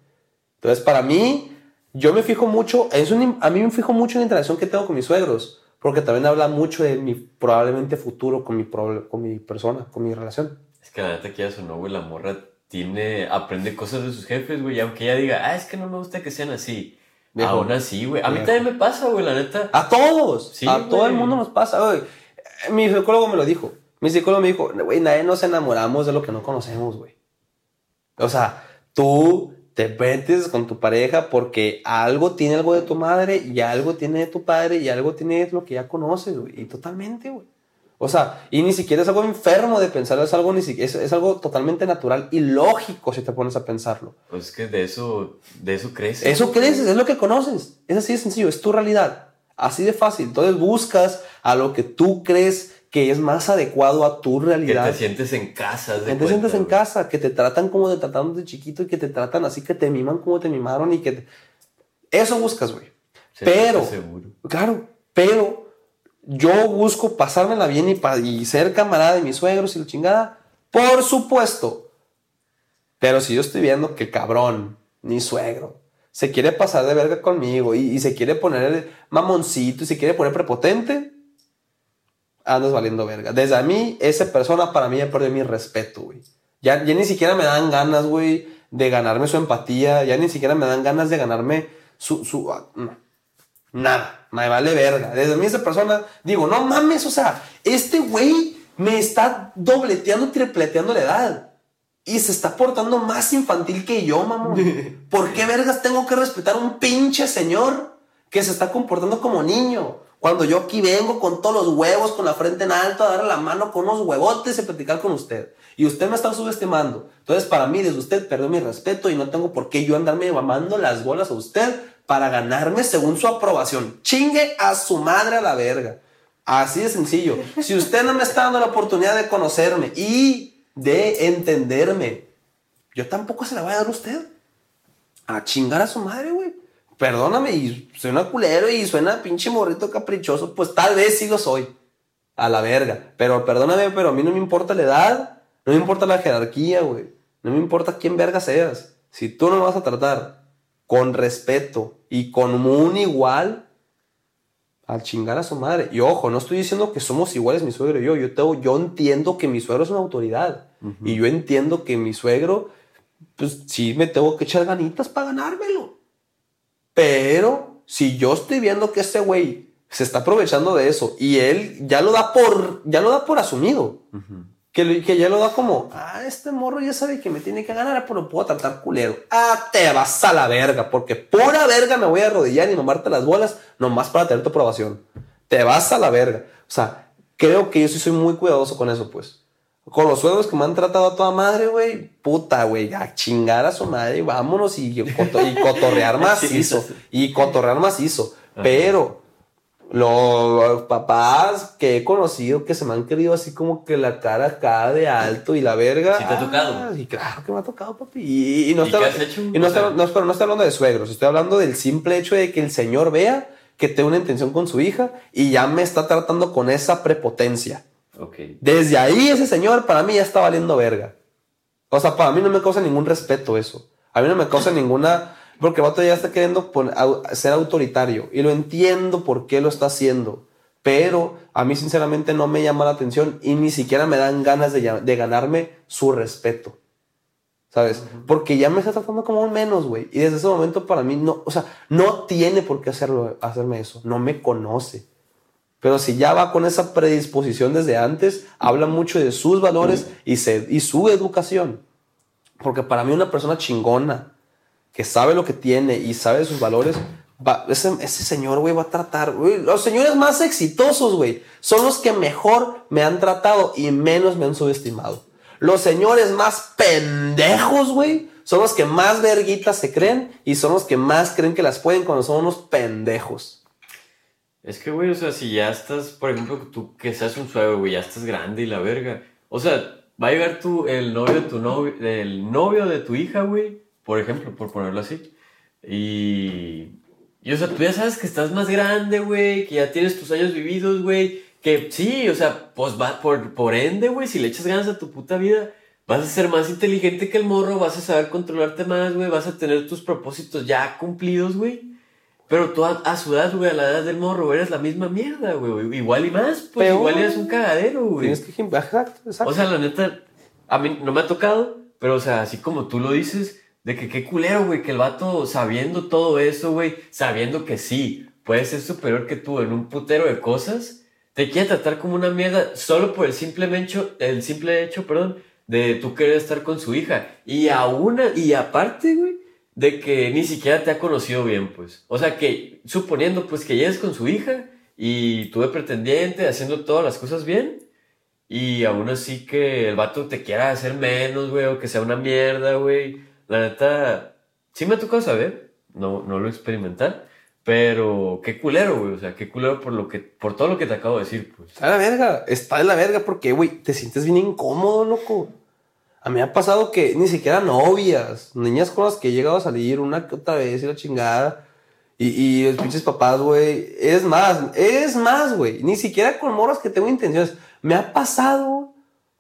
Entonces, para mí, yo me fijo mucho, es un, a mí me fijo mucho en la interacción que tengo con mis suegros, porque también habla mucho de mi probablemente futuro con mi, con mi persona, con mi relación. Es que la neta que ya sonó, güey, la morra tiene, aprende cosas de sus jefes, güey, y aunque ella diga, ah, es que no me gusta que sean así. Viejo. Aún así, güey. A mí Viejo. también me pasa, güey, la neta. A todos, Sí, a todo el mundo nos pasa, güey. Mi psicólogo me lo dijo. Mi psicólogo me dijo, güey, nadie nos enamoramos de lo que no conocemos, güey. O sea, tú te metes con tu pareja porque algo tiene algo de tu madre y algo tiene de tu padre y algo tiene de lo que ya conoces, güey. Y totalmente, güey. O sea, y ni siquiera es algo enfermo de pensarlo, es algo, ni siquiera, es, es algo totalmente natural y lógico si te pones a pensarlo. Pues es que de eso, de eso crece. Eso creces, es lo que conoces. Es así de sencillo, es tu realidad. Así de fácil. Entonces buscas a lo que tú crees que es más adecuado a tu Que realidad. te sientes en casa. Que te cuenta, sientes en casa, que te tratan como te trataron de chiquito y que te tratan así, que te miman como te mimaron y que... te- Eso buscas, güey. Pero, seguro. claro, pero yo busco pasármela bien y, ser camarada de mis suegros y la chingada. Por supuesto. Pero si yo estoy viendo que cabrón, mi suegro, se quiere pasar de verga conmigo y, se quiere poner mamoncito y se quiere poner prepotente, andas valiendo verga. Desde a mí, esa persona para mí ya perdió mi respeto, güey. Ya, ni siquiera me dan ganas, güey, de ganarme su empatía. Ya ni siquiera me dan ganas de ganarme su... su ah. Nada, me vale verga. Desde mí esa persona, digo, no mames, o sea, este güey me está dobleteando, tripleteando la edad. Y se está portando más infantil que yo, mamón. ¿Por qué vergas tengo que respetar a un pinche señor que se está comportando como niño? Cuando yo aquí vengo con todos los huevos, con la frente en alto, a darle la mano con unos huevotes y platicar con usted. Y usted me está subestimando. Entonces, para mí, desde usted perdió mi respeto y no tengo por qué yo andarme mamando las bolas a usted para ganarme según su aprobación. Chingue a su madre a la verga. Así de sencillo. Si usted no me está dando la oportunidad de conocerme y de entenderme, yo tampoco se la voy a dar a usted. A chingar a su madre, güey. Perdóname, y suena culero y suena pinche morrito caprichoso. Pues tal vez sí lo soy. A la verga. Pero perdóname, pero a mí no me importa la edad. No me importa la jerarquía, güey. No me importa quién verga seas. Si tú no me vas a tratar con respeto y con un igual, Al chingar a su madre. Y ojo, no estoy diciendo que somos iguales mi suegro y yo. Yo, tengo, yo entiendo que mi suegro es una autoridad. Y yo entiendo que mi suegro, pues sí me tengo que echar ganitas para ganármelo. Pero si yo estoy viendo que ese güey se está aprovechando de eso y él ya lo da por, ya lo da por asumido. Que, que, ya lo da como, ah, este morro ya sabe que me tiene que ganar, pero lo puedo tratar culero. Ah, te vas a la verga, porque pura verga me voy a arrodillar y mamarte las bolas nomás para tener tu aprobación. Te vas a la verga. O sea, creo que yo sí soy muy cuidadoso con eso, pues. Con los suegros que me han tratado a toda madre, güey, puta, güey, a chingar a su madre, vámonos y, y cotorrear macizo. y cotorrear macizo. Pero los papás que he conocido que se me han querido así como que la cara acá de alto y la verga. ¿Sí te ha tocado? Ah, y claro que me ha tocado, papi. Y, no, está, Y no, está, no, pero no estoy hablando de suegros, estoy hablando del simple hecho de que el señor vea que tengo una intención con su hija y ya me está tratando con esa prepotencia. Okay. Desde ahí ese señor para mí ya está valiendo verga. O sea, para mí no me causa ningún respeto eso. A mí no me causa ninguna porque el vato ya está queriendo ser autoritario. Y lo entiendo por qué lo está haciendo. Pero a mí sinceramente no me llama la atención y ni siquiera me dan ganas de, ganarme su respeto. ¿Sabes? Porque ya me está tratando como un menos, güey. Y desde ese momento para mí no, o sea, no tiene por qué hacerlo, hacerme eso. No me conoce. Pero si ya va con esa predisposición desde antes, habla mucho de sus valores y, y su educación. Porque para mí una persona chingona, que sabe lo que tiene y sabe sus valores, ese, ese, señor, güey, va a tratar, los señores más exitosos, güey, son los que mejor me han tratado y menos me han subestimado. Los señores más pendejos, güey, son los que más verguitas se creen y son los que más creen que las pueden cuando son unos pendejos. Es que, güey, o sea, si ya estás, por ejemplo, tú que seas un suegro, güey, ya estás grande y la verga. O sea, va a llegar tu, el novio de tu novio, el novio de tu hija, güey, por ejemplo, por ponerlo así. Y, y, o sea, tú ya sabes que estás más grande, güey, que ya tienes tus años vividos, güey, que sí, o sea, pues va por, por ende, güey, si le echas ganas a tu puta vida, vas a ser más inteligente que el morro, vas a saber controlarte más, güey, vas a tener tus propósitos ya cumplidos, güey. Pero tú a, su edad, güey, a la edad del morro, eres la misma mierda, güey. Igual y más, pues igual eres un cagadero, güey. Tienes que... Exacto, exacto. O sea, la neta, a mí no me ha tocado, pero o sea, así como tú lo dices, de que qué culero, güey, que el vato sabiendo todo eso, güey, sabiendo que sí, puede ser superior que tú en un putero de cosas, te quiere tratar como una mierda solo por el simple hecho, el simple hecho, perdón, de tú querer estar con su hija. Y a una, y aparte, güey, de que ni siquiera te ha conocido bien, pues. O sea que, suponiendo pues que llegues con su hija y tuve pretendiente, haciendo todas las cosas bien, y aún así que el vato te quiera hacer menos, güey, o que sea una mierda, güey la neta, sí me ha tocado saber, no, no lo experimentar, pero qué culero, güey. O sea, qué culero por, lo que, por todo lo que te acabo de decir, pues. Está de la verga, está de la verga porque, güey, te sientes bien incómodo, loco. A mí me ha pasado que ni siquiera novias, niñas con las que he llegado a salir una que otra vez y la chingada. Y, y los pinches papás, güey. Es más, es más, güey. Ni siquiera con moros que tengo intenciones. Me ha pasado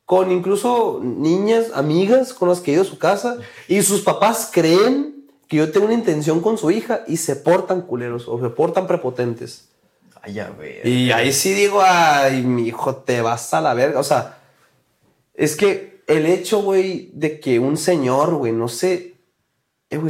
con incluso niñas, amigas con las que he ido a su casa y sus papás creen que yo tengo una intención con su hija y se portan culeros o se portan prepotentes. Ay, a ver. Y ahí sí digo, ay, mi hijo, te vas a la verga. O sea, es que el hecho, güey, de que un señor, güey, no sé. Eh,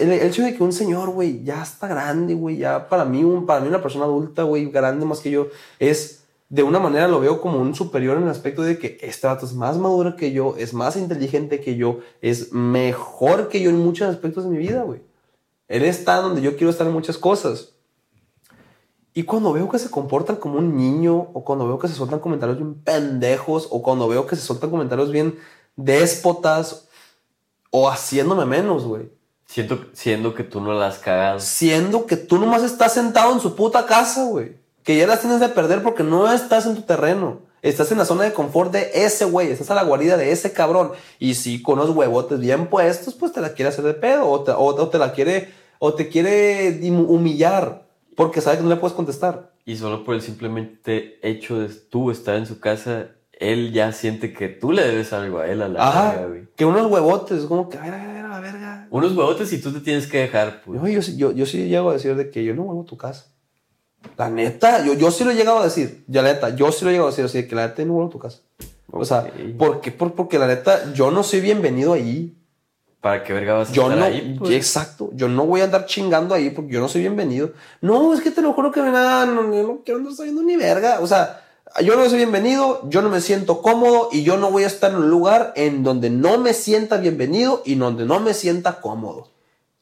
el, hecho de que un señor, güey, ya está grande, güey, ya para mí, un, para mí una persona adulta, güey, grande más que yo, es de una manera lo veo como un superior en el aspecto de que este vato es más maduro que yo, es más inteligente que yo, es mejor que yo en muchos aspectos de mi vida, güey. Él está donde yo quiero estar en muchas cosas. Y cuando veo que se comportan como un niño, o cuando veo que se sueltan comentarios bien pendejos, o cuando veo que se sueltan comentarios bien déspotas, o haciéndome menos, güey. Siento, siendo que tú no las cagado. Siendo que tú nomás estás sentado en su puta casa, güey que ya las tienes de perder porque no estás en tu terreno. Estás en la zona de confort de ese güey, estás a la guarida de ese cabrón. Y si con los huevotes bien puestos, pues te la quiere hacer de pedo o te, o, te la quiere o te quiere humillar porque sabe que no le puedes contestar. Y solo por el simplemente hecho de tú estar en su casa, él ya siente que tú le debes algo a él, a la Ajá, güey. Que unos huevotes, como que, a ver, a ver, a la verga. Unos huevotes y tú te tienes que dejar, pues. Yo, yo, yo, yo sí llego a decir de que yo no vuelvo a tu casa. La neta, yo, yo sí lo he llegado a decir. Ya la neta, yo sí lo he llegado a decir así, de que la neta no vuelvo a tu casa. O sea. ¿por qué? Por- porque la neta, yo no soy bienvenido ahí. ¿Para qué verga vas a Yo estar no, ahí? pues? exacto, yo no voy a andar chingando ahí porque yo no soy bienvenido. No, es que te lo juro que nada, no, yo no quiero andar sabiendo ni verga. O sea, yo no soy bienvenido, yo no me siento cómodo y yo no voy a estar en un lugar en donde no me sienta bienvenido y donde no me sienta cómodo.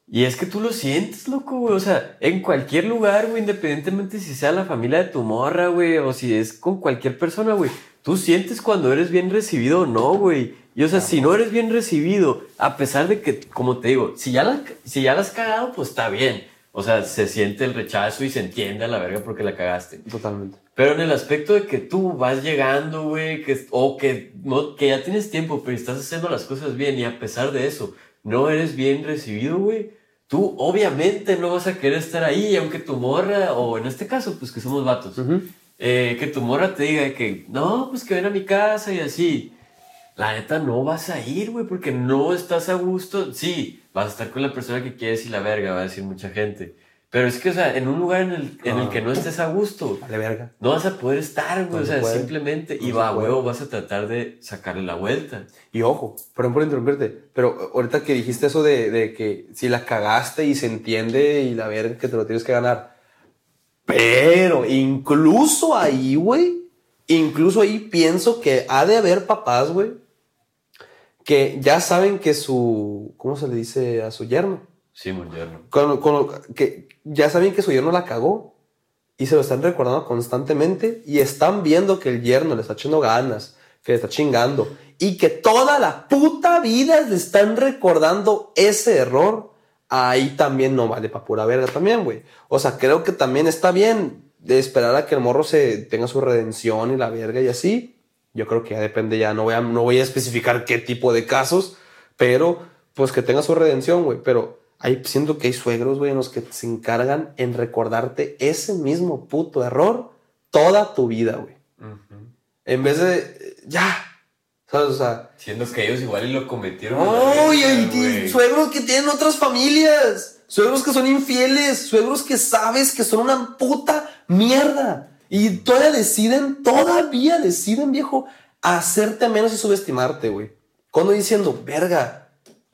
Y es que tú lo sientes, loco, güey. O sea, en cualquier lugar, güey, independientemente si sea la familia de tu morra, güey, o si es con cualquier persona, güey. Tú sientes cuando eres bien recibido o no, güey. Y o sea, si no eres bien recibido, a pesar de que, como te digo, si ya la, si ya la has cagado, pues está bien. O sea, se siente el rechazo y se entiende a la verga porque la cagaste. Totalmente. Pero en el aspecto de que tú vas llegando, güey, que, o que, no, que ya tienes tiempo, pero estás haciendo las cosas bien y a pesar de eso no eres bien recibido, güey, tú obviamente no vas a querer estar ahí, aunque tu morra, o en este caso, pues que somos vatos, eh, que tu morra te diga que, no, pues que ven a mi casa y así. La neta no vas a ir, güey, porque no estás a gusto. Sí, vas a estar con la persona que quieres y la verga, va a decir mucha gente. Pero es que, o sea, en un lugar en el, en el que no estés a gusto, Vale, verga. no vas a poder estar, güey. No o se sea, puede. simplemente, No y va a huevo, vas a tratar de sacarle la vuelta. Y ojo, perdón por interrumpirte, pero ahorita que dijiste eso de, de que si la cagaste y se entiende y la verga que te lo tienes que ganar. Pero incluso ahí, güey, incluso ahí pienso que ha de haber papás, güey, que ya saben que su, ¿cómo se le dice a su yerno? Sí, muy yerno. Con- con- que ya saben que su yerno la cagó y se lo están recordando constantemente y están viendo que el yerno le está echando ganas, que le está chingando y que toda la puta vida le están recordando ese error. Ahí también no vale pa' pura verga también, güey. O sea, creo que también está bien de esperar a que el morro se tenga su redención y la verga y así. Yo creo que ya depende ya, no voy a, no voy a especificar qué tipo de casos, pero pues que tenga su redención, güey. Pero ahí siento que hay suegros, güey, en los que se encargan en recordarte ese mismo puto error toda tu vida, güey. En vez de, ya, ¿sabes? O sea, Siendo que ellos igual y lo cometieron. hay güey. suegros que tienen otras familias. Suegros que son infieles. Suegros que sabes que son una puta mierda. Y todavía deciden, todavía deciden, viejo, hacerte menos y subestimarte, güey. Cuando diciendo, verga,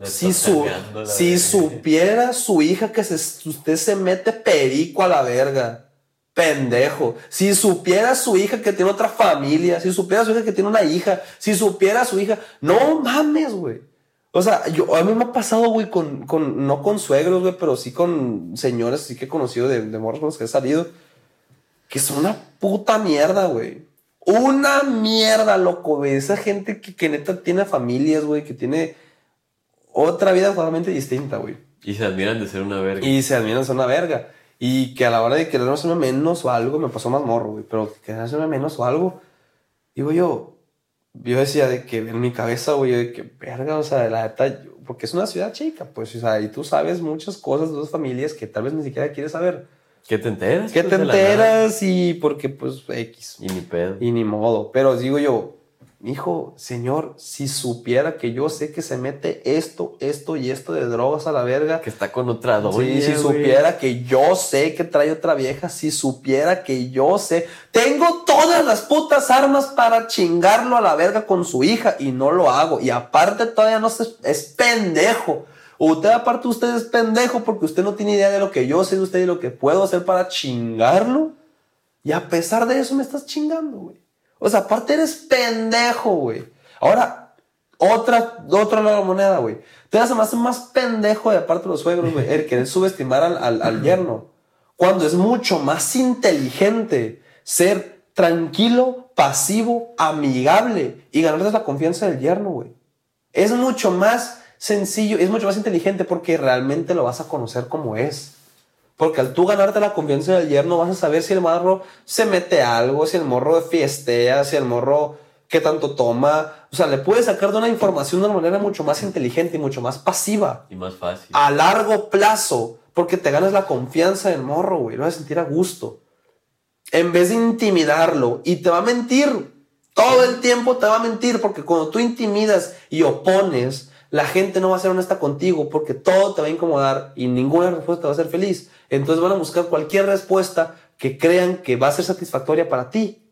si, su, si supiera su hija que se, usted se mete perico a la verga. Pendejo. Si supiera su hija que tiene otra familia, si supiera su hija que tiene una hija, si supiera su hija, no mames, güey. O sea, yo, a mí me ha pasado, güey, con, con, no con suegros, güey, pero sí con señores, sí que he conocido de, de morros con los que he salido, que son una puta mierda, güey. Una mierda, loco, güey. Esa gente que, que neta tiene familias, güey, que tiene otra vida totalmente distinta, güey. Y se admiran de ser una verga. Y se admiran ser una verga. Y que a la hora de querer hacerme menos o algo, me pasó más morro, güey. Pero querer hacerme menos o algo, digo yo, yo decía de que en mi cabeza, güey, de que verga, o sea, la neta, porque es una ciudad chica, pues, o sea, y tú sabes muchas cosas de dos familias que tal vez ni siquiera quieres saber. ¿Qué te enteras? ¿Qué pues, te de enteras? Y porque, pues, X. Y ni pedo. Y ni modo. Pero digo yo, hijo, señor, si supiera que yo sé que se mete esto, esto y esto de drogas a la verga, Que está con otra doña, Sí, si supiera que yo sé que trae otra vieja, si supiera que yo sé, tengo todas las putas armas para chingarlo a la verga con su hija y no lo hago. Y aparte todavía no se, es pendejo. Usted aparte usted es pendejo porque usted no tiene idea de lo que yo sé de usted y lo que puedo hacer para chingarlo. Y a pesar de eso me estás chingando, güey. O sea, aparte eres pendejo, güey. Ahora, otra, de la moneda, güey. Te hace más, más pendejo de aparte de los suegros, güey. El querer subestimar al, al, al yerno. Cuando es mucho más inteligente ser tranquilo, pasivo, amigable y ganarte la confianza del yerno, güey. Es mucho más sencillo, es mucho más inteligente porque realmente lo vas a conocer como es. Porque al tú ganarte la confianza del yerno vas a saber si el morro se mete algo, si el morro fiestea, si el morro qué tanto toma. O sea, le puedes sacar de una información de una manera mucho más inteligente y mucho más pasiva. Y más fácil. A largo plazo. Porque te ganas la confianza del morro, güey. Lo vas a sentir a gusto. En vez de intimidarlo. Y te va a mentir. Todo el tiempo te va a mentir. Porque cuando tú intimidas y opones, la gente no va a ser honesta contigo. Porque todo te va a incomodar y ninguna respuesta va a ser feliz. Entonces van a buscar cualquier respuesta que crean que va a ser satisfactoria para ti.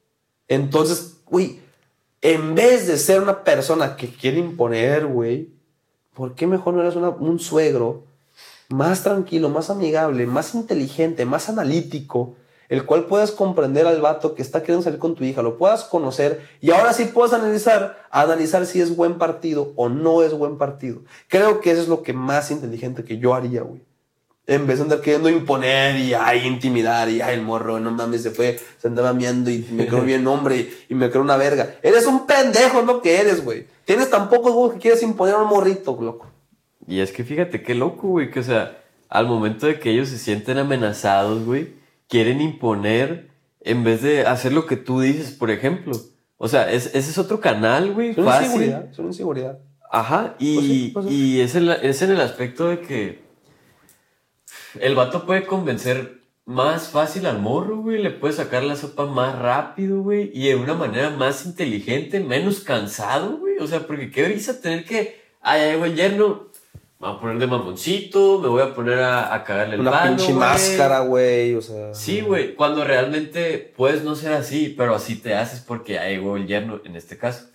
Entonces, güey, en vez de ser una persona que quiere imponer, güey, ¿por qué mejor no eres un suegro más tranquilo, más amigable, más inteligente, más analítico, el cual puedas comprender al vato que está queriendo salir con tu hija, lo puedas conocer y ahora sí puedas analizar, analizar si es buen partido o no es buen partido. Creo que eso es lo que más inteligente que yo haría, güey. En vez de andar queriendo imponer y ay, intimidar y ay, el morro, no mames, se fue, se andaba miando y me creo bien hombre y me creo una verga. Eres un pendejo, es lo que eres, güey. Tienes tan pocos huevos que quieres imponer a un morrito, loco. Y es que fíjate qué loco, güey, que o sea, al momento de que ellos se sienten amenazados, güey, quieren imponer en vez de hacer lo que tú dices, por ejemplo. O sea, es- ese es otro canal, güey, Es una fácil. inseguridad, es una inseguridad. Ajá, y, Pues sí, pues sí. y es, el- es en el aspecto de que el vato puede convencer más fácil al morro, güey, le puede sacar la sopa más rápido, güey, y de una manera más inteligente, menos cansado, güey. O sea, porque qué brisa tener que, ah, ya llegó el yerno, me voy a poner de mamoncito, me voy a poner a, a cagarle el Una palo, pinche güey. máscara, güey, o sea. Sí, güey, cuando realmente puedes no ser así, pero así te haces porque ya llegó el yerno en este caso.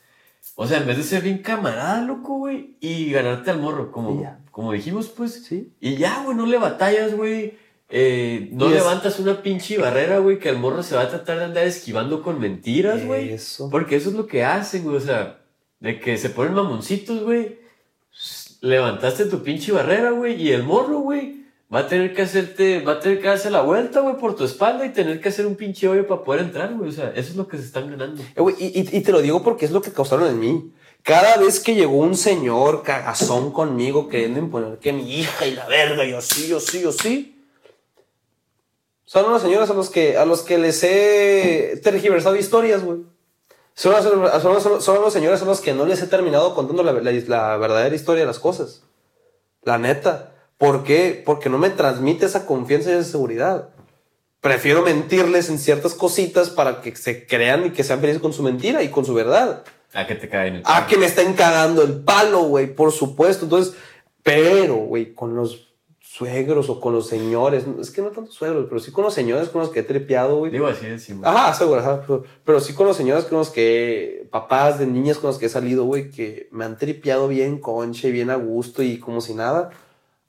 O sea, en vez de ser bien camarada, loco, güey, y ganarte al morro, como, ya. Como dijimos, pues. Sí. Y ya, güey, no le batallas, güey. Eh, no es- levantas una pinche barrera, güey, que el morro se va a tratar de andar esquivando con mentiras, güey. Eso. Porque eso es lo que hacen, güey. O sea, de que se ponen mamoncitos, güey. Levantaste tu pinche barrera, güey. Y el morro, güey, va a tener que hacerte, va a tener que darse la vuelta, güey, por tu espalda y tener que hacer un pinche hoyo para poder entrar, güey. O sea, eso es lo que se están ganando. Eh, y te lo digo porque es lo que causaron en mí. Cada vez que llegó un señor cagazón conmigo queriendo imponer que mi hija y la verga, yo sí, yo sí, yo sí. Son unos señores a los que, a los que les he tergiversado historias, güey. Son, los- son, son- son los señores a los que no les he terminado contando la, la- la verdadera historia de las cosas. La neta. ¿Por qué? Porque no me transmite esa confianza y esa seguridad. Prefiero mentirles en ciertas cositas para que se crean y que sean felices con su mentira y con su verdad. A que te caen el Ah, que me estén cagando el palo, güey, por supuesto. Entonces, pero, güey, con los suegros o con los señores, es que no tanto suegros, pero sí con los señores con los que he trepeado, güey. Digo así decimos. Ajá, seguro, ajá, pero, pero sí con los señores con los que, papás de niñas con los que he salido, güey, que me han tripeado bien conche, bien a gusto y como si nada.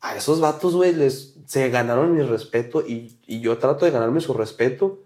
A esos vatos, güey, les, se ganaron mi respeto y, y yo trato de ganarme su respeto.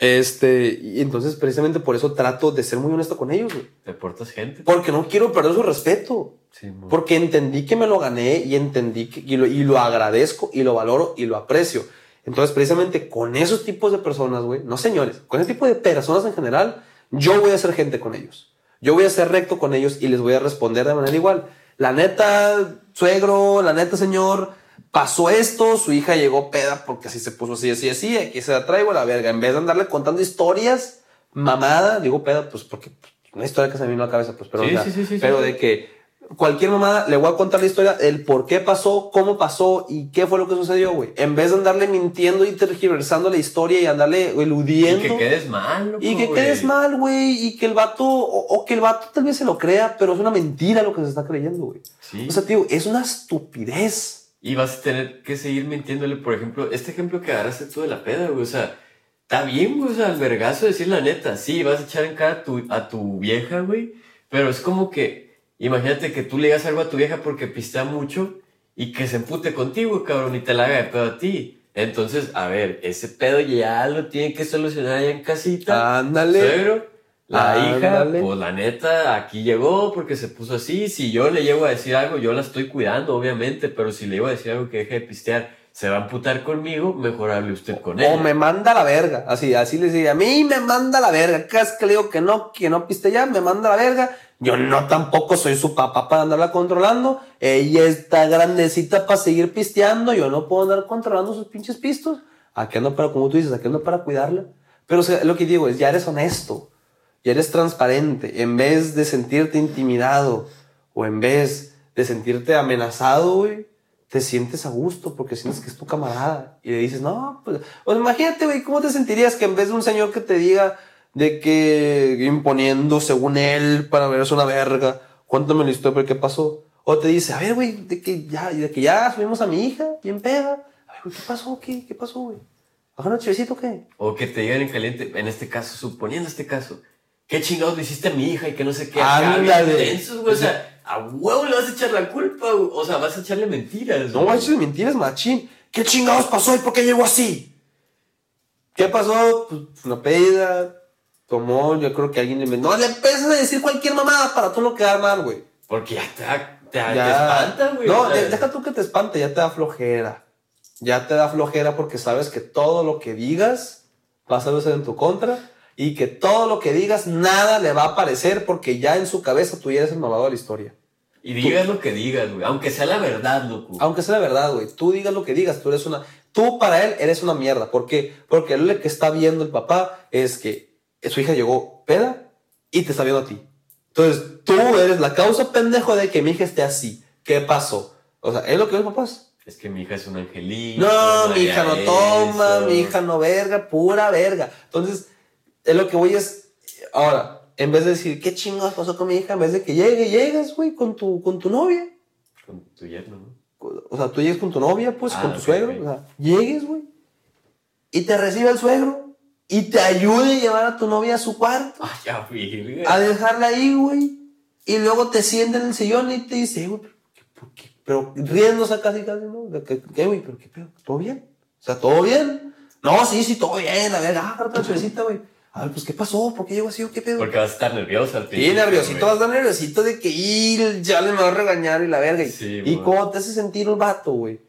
Este, y entonces precisamente por eso trato de ser muy honesto con ellos, güey. Te portas gente. Porque no quiero perder su respeto. Sí. Porque entendí que me lo gané y entendí que, y, lo, y lo agradezco y lo valoro y lo aprecio. Entonces, precisamente con esos tipos de personas, güey, no señores, con ese tipo de personas en general, yo voy a ser gente con ellos. Yo voy a ser recto con ellos y les voy a responder de manera igual. La neta, suegro, la neta, señor, pasó esto, su hija llegó peda porque así se puso así, así, así, aquí se la traigo a la verga. En vez de andarle contando historias, mamada, digo peda, pues porque pues, una historia que se me vino a la cabeza, pues, pero, Sí, o sea, sí, sí, sí, pero de que cualquier mamada le voy a contar la historia, el por qué pasó, cómo pasó y qué fue lo que sucedió, güey. En vez de andarle mintiendo y tergiversando la historia y andarle Y eludiendo. que quedes mal, loco, Y que quedes mal, güey, y que el vato, o, o que el vato tal vez se lo crea, pero es una mentira lo que se está creyendo, güey. Sí. O sea, tío, es una estupidez. Y vas a tener que seguir mintiéndole, por ejemplo, este ejemplo que agarraste tú de la peda, güey. O sea, está bien, güey. O sea, vergazo decir la neta. Sí, vas a echar en cara a tu, a tu vieja, güey. Pero es como que, imagínate que tú le digas algo a tu vieja porque pistea mucho y que se empute contigo, cabrón, y te la haga de pedo a ti. Entonces, a ver, ese pedo ya lo tiene que solucionar allá en casita. Ándale. Suegro, la hija, pues la neta, aquí llegó porque se puso así. Si yo le llego a decir algo, yo la estoy cuidando, obviamente, pero si le llego a decir algo que deje de pistear, se va a amputar conmigo, mejor hable usted con él. O me manda a la verga. Así, así les diría. A mí me manda a la verga. Vez que le digo que no, que no piste ya, me manda a la verga. Yo no tampoco soy su papá para andarla controlando. Ella está grandecita para seguir pisteando. Yo no puedo andar controlando sus pinches pistos. Aquí ando para, como tú dices, aquí ando para cuidarla. Pero o sea, lo que digo es, ya eres honesto. Ya eres transparente. En vez de sentirte intimidado o en vez de sentirte amenazado, güey, te sientes a gusto porque sientes que es tu camarada y le dices, no, pues, pues imagínate, güey, ¿cómo te sentirías que en vez de un señor que te diga de que imponiendo según él para verse una verga, cuéntame la historia de qué pasó? O te dice, a ver, güey, de que ya, de que ya subimos a mi hija, bien peda. A ver, güey, ¿qué pasó? ¿Qué, qué pasó, güey? ¿Bajar una chevecita o qué? O que te digan en caliente, en este caso, suponiendo este caso, ¿qué chingados le hiciste a mi hija y que no sé qué? Ándale. güey, o sea, a huevo le vas a echar la culpa, o sea, vas a echarle mentiras. No güey. manches, mentiras, machín. ¿Qué chingados pasó y por qué llegó así? ¿Qué pasó? Pues una pedida. Tomó, yo creo que alguien le No, le empiezas a decir cualquier mamada para tú no quedar mal, güey. Porque ya te, te, da- te Ya. espanta, güey. No, deja tú que te espante, ya te da flojera. Ya te da flojera porque sabes que todo lo que digas va a ser en tu contra y que todo lo que digas nada le va a parecer porque ya en su cabeza tú ya eres el malvado de la historia. Y digas lo que digas, güey. Aunque sea la verdad, loco. Aunque sea la verdad, güey. Tú digas lo que digas, tú eres una. Tú para él eres una mierda. ¿Por qué? Porque él lo que está viendo el papá es que su hija llegó peda y te está viendo a ti. Entonces tú eres la causa pendejo de que mi hija esté así. ¿Qué pasó? O sea, es lo que ve el papá. Es que mi hija es un angelito. No, mi hija no toma, eso. mi hija no verga, pura verga. Entonces, es lo que voy es. Ahora, en vez de decir, ¿qué chingados pasó con mi hija? En vez de que llegue, llegues, güey, con tu, con tu novia. Con tu yerno, ¿no? O sea, tú llegues con tu novia, pues, Ah, con tu suegro. O sea, llegues, güey. Y te recibe el suegro. Y te ayude a llevar a tu novia a su cuarto. Ay, ya, virga. A dejarla ahí, güey. Y luego te sienta en el sillón y te dice, "Eh, güey, pero, ¿qué- por qué? Pero riéndose casi, casi, ¿no? ¿Qué, güey? ¿Pero qué pedo? ¿Todo bien? O sea, ¿todo bien? No, sí, sí, todo bien. La verga, ah, chevecita, güey. A ver, pues, ¿qué pasó? ¿Por qué llegó así qué pedo? Porque vas a estar nervioso al Sí, principio, nerviosito, güey. vas a estar nerviosito de que y ya le me va a regañar y la verga. Y, Sí, cómo te hace sentir el vato, güey.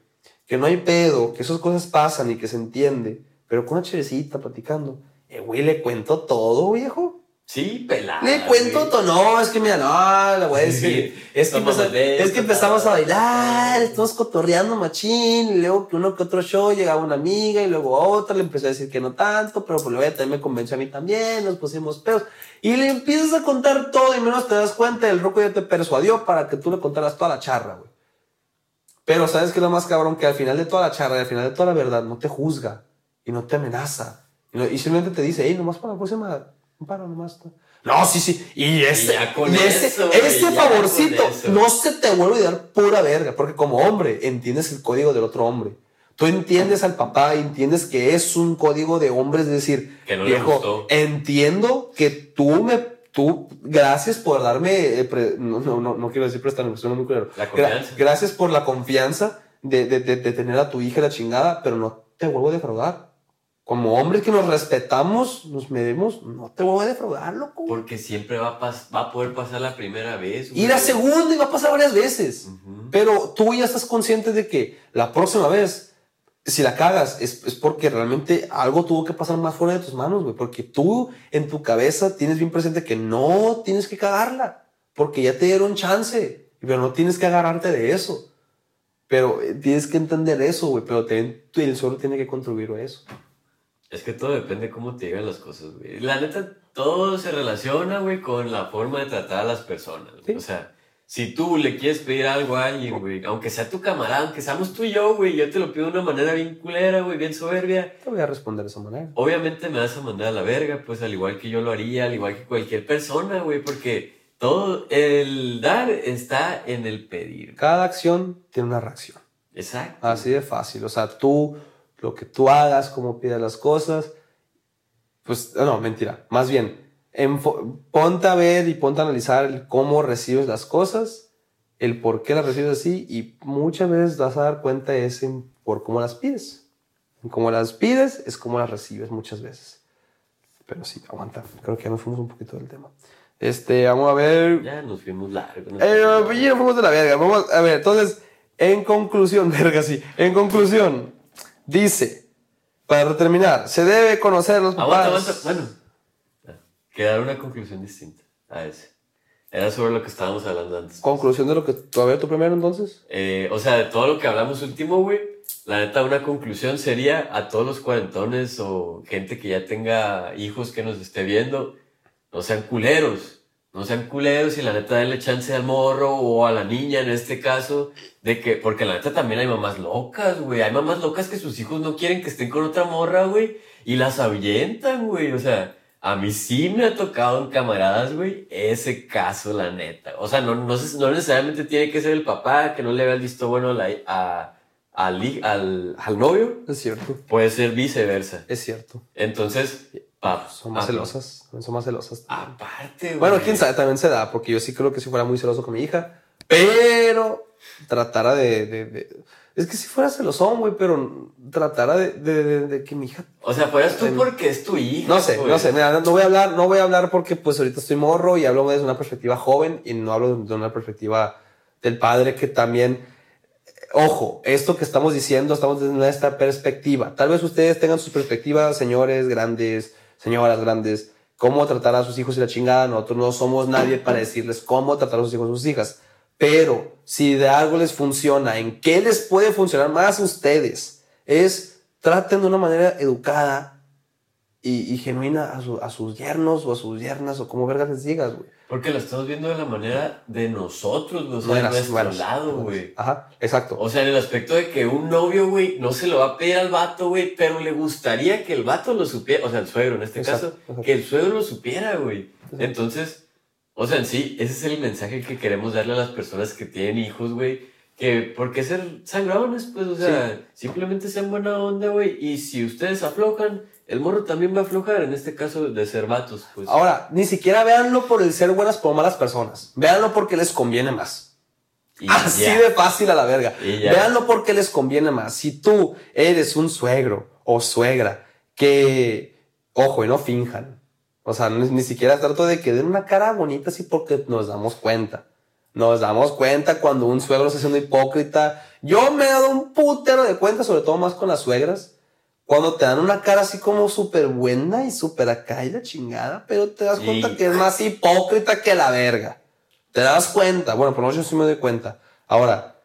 Que no hay pedo, que esas cosas pasan y que se entiende. Pero con una chevecita platicando. Eh, güey, le cuento todo, viejo. Sí, pelada. Le cuento güey. todo. No, es que mira, no, le voy a decir. Es, que de es que empezamos a bailar, estamos cotorreando machín. Y luego que uno que otro show llegaba una amiga y luego otra. Le empecé a decir que no tanto, pero pues luego ella también me convenció a mí también. Nos pusimos pedos. Y le empiezas a contar todo y menos te das cuenta. El roco ya te persuadió para que tú le contaras toda la charra, güey. Pero sabes que lo más cabrón que al final de toda la charra y al final de toda la verdad no te juzga y no te amenaza. Y, no- y simplemente te dice, hey, nomás para la próxima, un paro nomás. No, sí, sí. Y ese, y ese, eso, güey, ese ya favorcito con eso. no se te vuelve a dar pura verga, porque como hombre entiendes el código del otro hombre. Tú entiendes al papá, entiendes que es un código de hombres, es decir, Que no le viejo, gustó. entiendo que tú me, tú, gracias por darme, eh, pre- no, no, no, no quiero decir prestarme, suena muy culero. La Gra- gracias por la confianza de, de, de, de tener a tu hija la chingada, pero no te vuelvo a defraudar. Como hombres que nos respetamos, nos medimos, no te vuelvo a defraudar, loco. Porque siempre va a, pas- va a poder pasar la primera vez. Y la segunda iba a pasar varias veces. Ujú. Pero tú ya estás consciente de que la próxima vez, si la cagas, es, es porque realmente algo tuvo que pasar más fuera de tus manos, güey. Porque tú en tu cabeza tienes bien presente que no tienes que cagarla. Porque ya te dieron chance. Pero no tienes que agarrarte de eso. Pero eh, tienes que entender eso, güey. Pero tú- el solo tiene que contribuir a eso. Es que todo depende de cómo te llegan las cosas, güey. La neta, todo se relaciona, güey, con la forma de tratar a las personas. Sí. O sea, si tú le quieres pedir algo a alguien, güey, aunque sea tu camarada, aunque seamos tú y yo, güey, yo te lo pido de una manera bien culera, güey, bien soberbia. Te voy a responder de esa manera. Obviamente me vas a mandar a la verga, pues al igual que yo lo haría, al igual que cualquier persona, güey, porque todo el dar está en el pedir. Cada acción tiene una reacción. Exacto. Así de fácil. O sea, tú, lo que tú hagas, cómo pidas las cosas, pues, no, mentira. Más bien, ponte a ver y ponte a analizar el cómo recibes las cosas, el por qué las recibes así, y muchas veces vas a dar cuenta de ese por cómo las pides. En cómo las pides es cómo las recibes muchas veces. Pero sí, aguanta. Creo que ya nos fuimos un poquito del tema. Este, vamos a ver. Ya nos fuimos largos. nos Eh, ya nos fuimos de la verga. Vamos a ver, entonces, en conclusión, verga, sí. En conclusión, dice, para terminar, se debe conocer a los papás. Aguanta, aguanta. Bueno, quedar una conclusión distinta a ese. Era sobre lo que estábamos hablando antes. Conclusión de lo que tú, a ver, tú primero entonces. Eh, o sea, de todo lo que hablamos último, güey, la neta, una conclusión sería a todos los cuarentones o gente que ya tenga hijos que nos esté viendo, no sean culeros. No sean culeros y la neta denle chance al morro o a la niña en este caso, de que, porque la neta también hay mamás locas, güey. Hay mamás locas que sus hijos no quieren que estén con otra morra, güey, y las ahuyentan, güey. O sea, a mí sí me ha tocado en camaradas, güey, ese caso, la neta. O sea, no, no, no necesariamente tiene que ser el papá que no le vea el visto bueno la, a, al, al, al novio, Es cierto. puede ser viceversa. Es cierto. Entonces, pa- Son más ah, celosas. Son más celosas. Aparte, güey. Bueno, quién sabe, también se da, porque yo sí creo que si fuera muy celoso con mi hija, pero tratara de. de- de- es que si fuera celosón, güey, pero tratara de, de- de- de que mi hija. O sea, fueras tú porque es tu hija. No sé, güey. no sé, mira, no voy a hablar, no voy a hablar porque pues ahorita estoy morro y hablo desde una perspectiva joven y no hablo desde una perspectiva del padre que también. Ojo, esto que estamos diciendo, estamos desde nuestra perspectiva. Tal vez ustedes tengan sus perspectivas, señores grandes, señoras grandes, cómo tratar a sus hijos y la chingada. Nosotros no somos nadie para decirles cómo tratar a sus hijos y sus hijas. Pero si de algo les funciona, ¿en qué les puede funcionar más a ustedes? Es traten de una manera educada y, genuina a sus yernos o a sus yernas o como vergas les digas, güey. Porque lo estamos viendo de la manera de nosotros, güey. O sea, Buenas, de nuestro buenas, lado, güey. Ajá, exacto. O sea, en el aspecto de que un novio, güey, no se lo va a pedir al vato, güey, pero le gustaría que el vato lo supiera, o sea, el suegro en este Exacto, caso, exacto. que el suegro lo supiera, güey. Entonces, o sea, en sí, ese es el mensaje que queremos darle a las personas que tienen hijos, güey. Que, ¿por qué ser sangrones? Pues, o sea, simplemente sean buena onda, güey. Y si ustedes aflojan, el morro también va a aflojar, en este caso de ser vatos, pues. Ahora, ni siquiera véanlo por el ser buenas por malas personas. Véanlo porque les conviene más. Y Así ya. de fácil a la verga. Véanlo porque les conviene más. Si tú eres un suegro o suegra que, ojo, y no finjan. O sea, ni, ni siquiera trato de que den una cara bonita así porque nos damos cuenta. Nos damos cuenta cuando un suegro está siendo hipócrita. Yo me he dado un putero de cuenta, sobre todo más con las suegras. Cuando te dan una cara así como súper buena y súper acá y la chingada, pero te das cuenta que es más hipócrita que la verga. Te das cuenta. Bueno, por lo menos yo sí me doy cuenta. Ahora,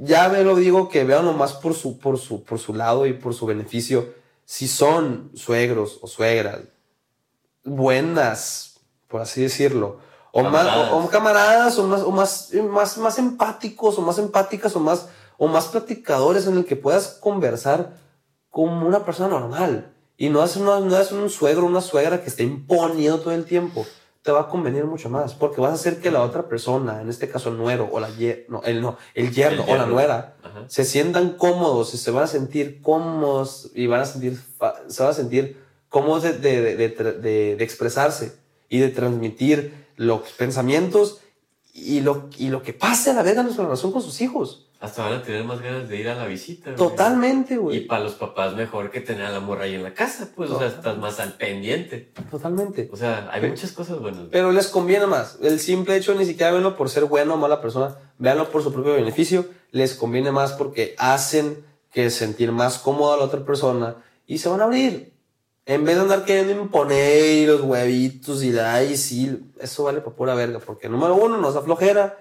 ya me lo digo que vean nomás por su, por su, por su lado y por su beneficio. Si son suegros o suegras buenas, por así decirlo, o más, Camaradas. o, o camaradas, o más, o más, más, más empáticos, o más empáticas, o más, o más platicadores en el que puedas conversar como una persona normal. Y no es, una- no es un suegro una suegra que esté imponiendo todo el tiempo. Te va a convenir mucho más, porque vas a hacer que la otra persona, en este caso el nuero o la no, el, no, el yerno El o la nuera, Ajá. se sientan cómodos y se van a sentir cómodos y van a sentir, se van a sentir cómodos de, de, de, de- expresarse y de transmitir los pensamientos y lo, y lo que pase a la verga en su relación con sus hijos. Hasta van a tener más ganas de ir a la visita. güey. Totalmente, Y güey. para los papás mejor que tener a la morra ahí en la casa, pues, o sea, estás más al pendiente. Totalmente. O sea, hay muchas cosas buenas. Pero les conviene más. El simple hecho ni siquiera verlo por ser bueno o mala persona, véanlo por su propio beneficio. Les conviene más porque hacen que sentir más cómoda a la otra persona y se van a abrir. En vez de andar queriendo imponer y los huevitos y la ay, sí, eso vale para pura verga. Porque número uno, nos da flojera.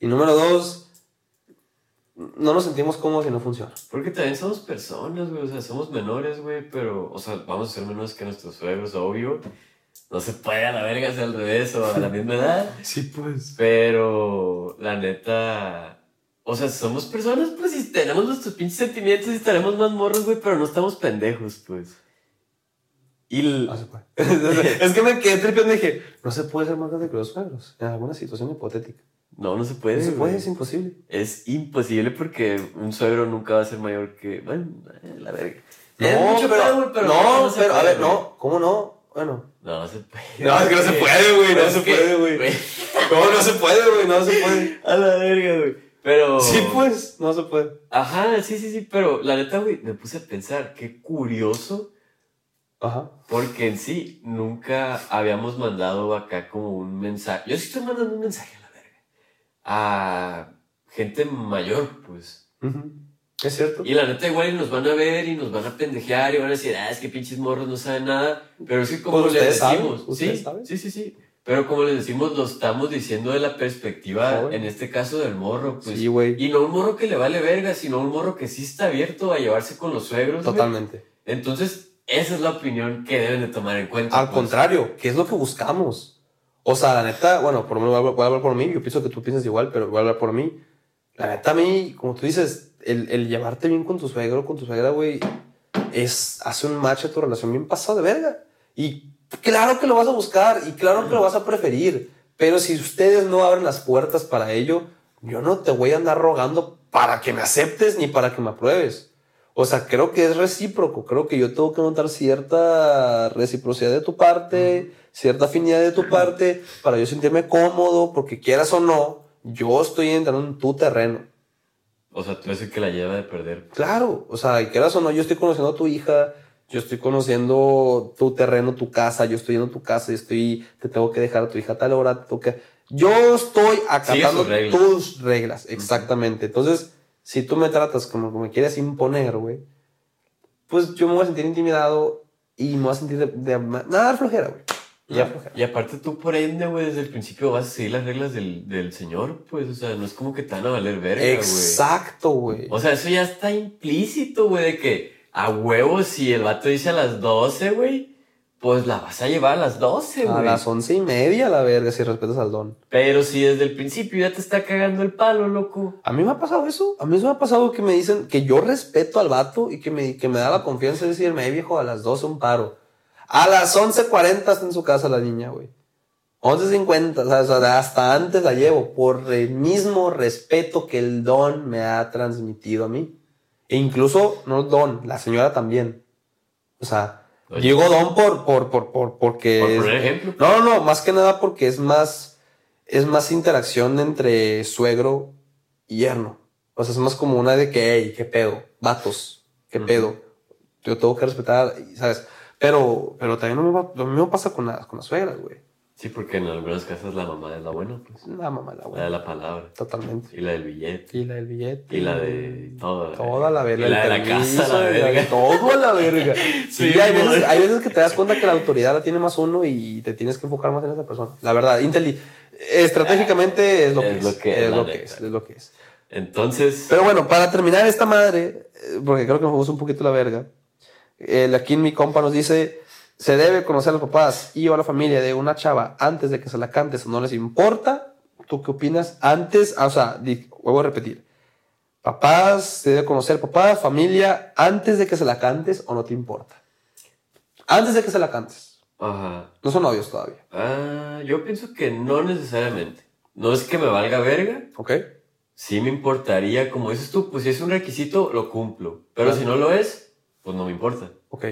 Y número dos, no nos sentimos cómodos y no funciona. Porque también somos personas, güey, o sea, somos menores, güey, pero, o sea, vamos a ser menores que nuestros suegros, obvio. No se puede a la verga hacer al revés o a la misma edad. Sí, pues. Pero, la neta, o sea, somos personas, pues, y tenemos nuestros pinches sentimientos y estaremos más morros, güey, pero no estamos pendejos, pues. Y, No se puede. es que me quedé tripeando y dije, no se puede ser más grande que los suegros en alguna situación hipotética. No, no se puede, No se puede, güey. es imposible. Es imposible porque un suegro nunca va a ser mayor que. Bueno, eh, la verga. No, Es mucho pero, pedo, güey, pero no, se pero, a ver, güey. no, ¿cómo no? Bueno. No, no se puede. No, es que no se puede, güey, no se puede, güey. ¿Cómo no se puede, güey? No se puede. A la verga, güey. Pero. Sí, pues, no se puede. Ajá, sí, sí, sí. Pero la neta, güey, me puse a pensar, qué curioso. Ajá. Porque en sí, nunca habíamos mandado acá como un mensaje. Yo sí estoy mandando un mensaje a gente mayor, pues. Ujú. Es cierto. Y la neta, igual y nos van a ver y nos van a pendejear y van a decir, ah, es que pinches morros no saben nada. Pero es que como Pues les saben, decimos, ustedes sí, saben. sí, sí, sí. Pero como les decimos, lo estamos diciendo de la perspectiva, en este caso del morro, pues. Sí, güey. Y no un morro que le vale verga, sino un morro que sí está abierto a llevarse con los suegros. Totalmente. Entonces, esa es la opinión que deben de tomar en cuenta. Al pues. contrario, ¿qué es lo que buscamos? O sea, la neta, bueno, por lo menos voy a hablar- por mí. Yo pienso que tú piensas igual, pero voy a hablar por mí. La neta, a mí, como tú dices, el, el llevarte bien con tu suegro con tu suegra, güey, es, hace un match a tu relación bien pasado de verga. Y claro que lo vas a buscar y claro que lo vas a preferir. Pero si ustedes no abren las puertas para ello, yo no te voy a andar rogando para que me aceptes ni para que me apruebes. O sea, creo que es recíproco. Creo que yo tengo que notar cierta reciprocidad de tu parte, cierta afinidad de tu parte, para yo sentirme cómodo, porque quieras o no, yo estoy entrando en tu terreno. O sea, tú eres el que la lleva de perder. Claro, o sea, quieras o no, yo estoy conociendo a tu hija, yo estoy conociendo tu terreno, tu casa, yo estoy yendo a tu casa y estoy, te tengo que dejar a tu hija a tal hora, te tengo que... Yo estoy acatando reglas. tus reglas, exactamente. Entonces, si tú me tratas como que me quieres imponer, güey, pues yo me voy a sentir intimidado y me voy a sentir de, de- nada flojera, güey. Ya flojera. Y aparte tú por ende, güey, desde el principio vas a seguir las reglas del, del señor, pues, o sea, no es como que te van a valer verga, güey. Exacto, güey. O sea, eso ya está implícito, güey, de que a huevo si el vato dice a las 12, güey, pues la vas a llevar a las 12, A güey. las once y media, la verga, si respetas al don. Pero si desde el principio ya te está cagando el palo, loco. A mí me ha pasado eso. A mí eso me ha pasado que me dicen que yo respeto al vato y que me, que me da la confianza de decirme, "Eh, viejo, a las 12 un paro. A las 11.40 está en su casa la niña, güey. 11.50, o sea, hasta antes la llevo por el mismo respeto que el don me ha transmitido a mí. E incluso, no el don, la señora también. O sea. Digo don por, por, por, por, porque... Por es- ejemplo. no, no, no, más que nada porque es más, es más interacción entre suegro y yerno. O sea, es más como una de que, hey, qué pedo, vatos, qué pedo. Yo tengo que respetar, ¿sabes? Pero, pero también no me va, lo mismo pasa con, la, con las suegras, güey. Sí, porque en algunas casas la mamá es la buena, pues. La mamá, la La de buena. la palabra. Totalmente. Y la del billete. Y la del billete. Y la de todo. Toda la verga. Y la de la casa, la verga. Todo la verga. Sí, Sí, hay, veces, hay veces que te das cuenta que la autoridad la tiene más uno y te tienes que enfocar más en esa persona. La verdad, inteli- estratégicamente es lo que Es es. lo que es, es lo que es, es lo que es. Entonces, Pero bueno, para terminar esta madre, eh, porque creo que nos fuimos un poquito la verga, el, aquí en mi compa nos dice, se debe conocer a los papás y o a la familia de una chava antes de que se la cantes o no les importa. ¿Tú qué opinas? Antes, ah, o sea, vuelvo a repetir. Papás, se debe conocer papá, familia, antes de que se la cantes o no te importa. Antes de que se la cantes. ajá. No son novios todavía. Ah, yo pienso que no necesariamente. No es que me valga verga. ¿Ok? Sí me importaría, como dices tú, pues si es un requisito, lo cumplo. Pero si no lo es, pues no me importa. Ok.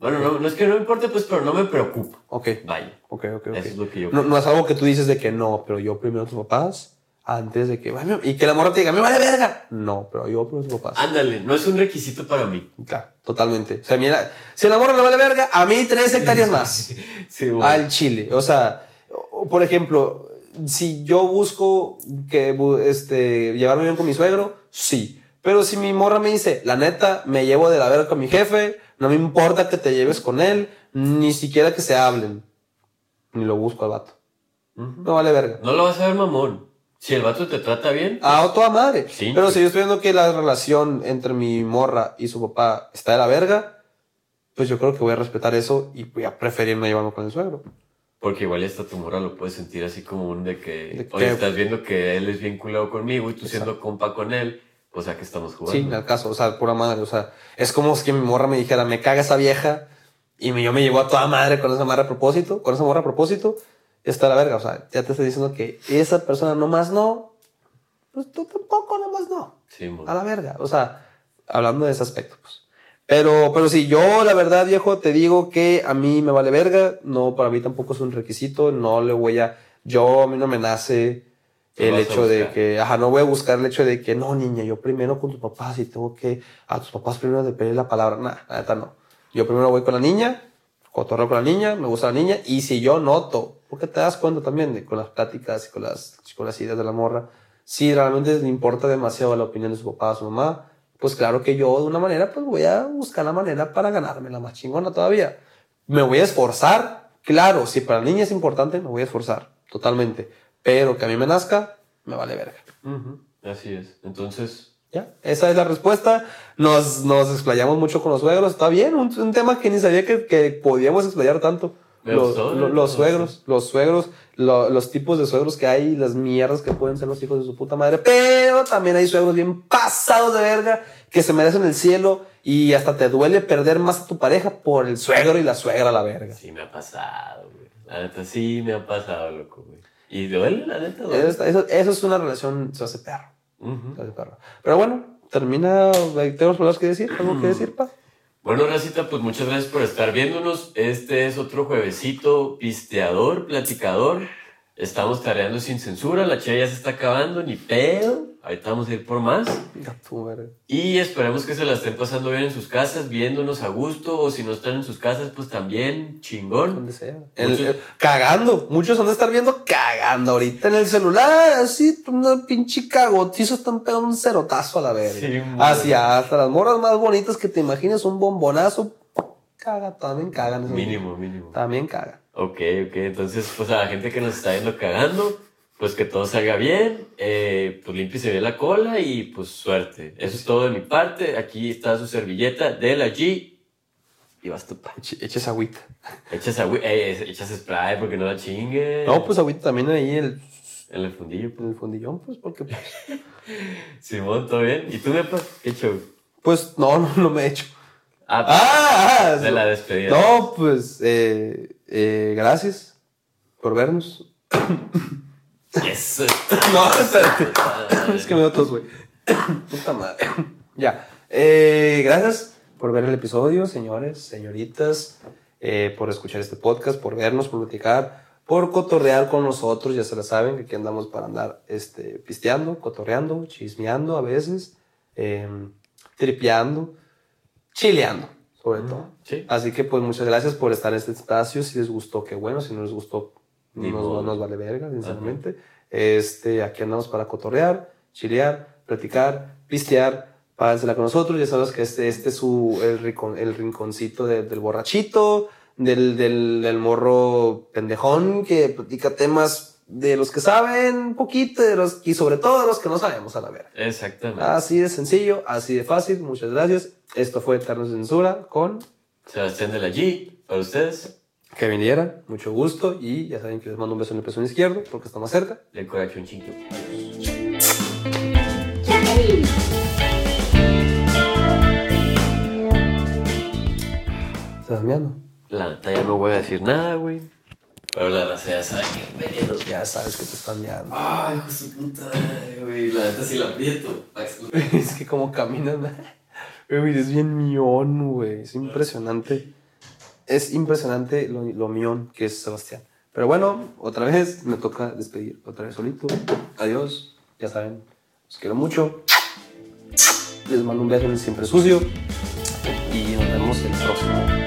Bueno, no, no es que no me importe, pues, pero no me preocupa. Ok. Vaya. Ok, ok, ok. Eso es lo que yo No, no es algo que tú dices de que no, pero yo primero a tus papás, antes de que... "Ay, Y que la morra te diga, me vale verga. No, pero yo primero a tus papás. Ándale, no es un requisito para mí. Claro, totalmente. O sea, mira, si la morra le vale verga, a mí tres hectáreas más. Sí, bueno. al chile. O sea, por ejemplo, si yo busco que este, llevarme bien con mi suegro, sí. Pero si mi morra me dice, la neta, me llevo de la verga con mi jefe, no me importa que te lleves con él, ni siquiera que se hablen. Ni lo busco al vato. No vale verga. No lo vas a ver, mamón. Si el vato te trata bien, A toda madre. Sí. Pero si yo estoy viendo que la relación entre mi morra y su papá está de la verga, pues yo creo que voy a respetar eso y voy a preferir no llevarme con el suegro. porque igual hasta tu morra lo puedes sentir así como un de que, De oye, estás viendo que él es bien culado conmigo y tú siendo compa con él, pues a qué estamos jugando. Sí, al caso, o sea, pura madre, o sea, es como si mi morra me dijera, me caga esa vieja, y me, yo me llevo a toda madre con esa morra a propósito, con esa morra a propósito, está la verga, o sea, ya te estoy diciendo que esa persona nomás no, pues tú tampoco nomás no, Sí, mon. a la verga, o sea, hablando de ese aspecto, pues. Pero, pero sí, yo la verdad, viejo, te digo que a mí me vale verga, no, para mí tampoco es un requisito, no le voy a, yo, a mí no me nace el hecho de que, ajá, no voy a buscar el hecho de que, no, niña, yo primero con tus papás y tengo que, a tus papás primero de pedir la palabra, nah, la neta no. Yo primero voy con la niña, cotorreo con la niña, me gusta la niña, y si yo noto, porque te das cuenta también de con las pláticas y con las, con las ideas de la morra, si realmente le importa demasiado la opinión de su papá su mamá, pues claro que yo de una manera, pues voy a buscar la manera para ganarme la más chingona todavía. Me voy a esforzar, claro, si para la niña es importante, me voy a esforzar, totalmente. Pero que a mí me nazca, me vale verga. Ujú, Así es. Entonces, Ya, esa es la respuesta. Nos, nos explayamos mucho con los suegros. Está bien, un, un tema que ni sabía que, que podíamos explayar tanto. Los, me los gustó. suegros, los suegros, lo- los tipos de suegros que hay, las mierdas que pueden ser los hijos de su puta madre. Pero también hay suegros bien pasados de verga que se merecen el cielo y hasta te duele perder más a tu pareja por el suegro y la suegra a la verga. sí me ha pasado, güey. La neta sí me ha pasado, loco, güey. Y duele, la neta, duele. Eso, eso- eso es una relación, se hace perro. Ujú. Está de perro. Pero bueno, termina. ¿Tenemos palabras que decir? ¿Algo que decir, pa? Bueno, Racita, pues muchas gracias por estar viéndonos. Este es otro juevesito pisteador, platicador. Estamos tareando sin censura, la chela ya se está acabando, ni pedo. Ahorita vamos a ir por más. Y esperemos que se la estén pasando bien en sus casas, viéndonos a gusto, o si no están en sus casas, pues también chingón. Donde sea. El- Muchos- el- cagando. Muchos van a estar viendo cagando ahorita en el celular. Así, una pinche cagotizo. Están pegando un cerotazo a la verga. Sí. Hacia hasta las morras más bonitas que te imagines, un bombonazo. Caga, también cagan. Mínimo, mínimo. También cagan. Ok, ok. Entonces, pues a la gente que nos está viendo cagando, pues que todo salga bien, eh, pues límpiese bien la cola y pues suerte. Eso es todo de mi parte. Aquí está su servilleta de la G. Y vas tú, pa. Eche- Eches agüita. Echas, agü- eh, echas spray porque no la chingue. No, pues agüita también ahí el, En el fundillo. en el fundillón, pues, porque, pues, Simón, ¿todo bien? ¿Y tú, Nepa? ¿Qué show? pues no, no, no me he hecho. Ah, Ah, de la despedida. No, pues, eh, eh, gracias por vernos. No, espérate. Es que me veo tos, güey. Puta madre. Ya. Eh, gracias por ver el episodio, señores, señoritas, eh, por escuchar este podcast, por vernos, por platicar, por cotorrear con nosotros. Ya se la saben que aquí andamos para andar este, pisteando, cotorreando, chismeando a veces, eh, tripeando, chileando, sobre todo. Sí. Así que, pues, muchas gracias por estar en este espacio. Si les gustó, qué bueno. Si no les gustó, Ni nos, modo. nos vale verga, sinceramente. Este, aquí andamos para cotorrear, chilear, platicar, pistear. Pásensela con nosotros. Ya sabes que este, este es su, el, rincon- el rinconcito de- del borrachito, del, del, del morro pendejón que platica temas de los que saben un poquito de los, y sobre todo de los que no sabemos a la verga. Exactamente. Así de sencillo, así de fácil. Muchas gracias. Esto fue Eterno Censura con Sebastián de la G, para ustedes, que viniera. Mucho gusto. Y ya saben que les mando un beso en el pezón izquierdo porque está más cerca. del corachoncito. ¿Estás mirando? La neta ya no voy a decir nada, güey. Pero la raza ya sabe que pedo. Ya sabes que te están mirando. Ay, hijo de su puta güey. La neta sí la aprieto. es que como caminan. Güey, es bien mión, güey. Es impresionante. Es impresionante lo, lo mión que es Sebastián. Pero bueno, otra vez me toca despedir. Otra vez solito. Adiós. Ya saben, los quiero mucho. Les mando un beso en el siempre sucio. Y nos vemos el próximo.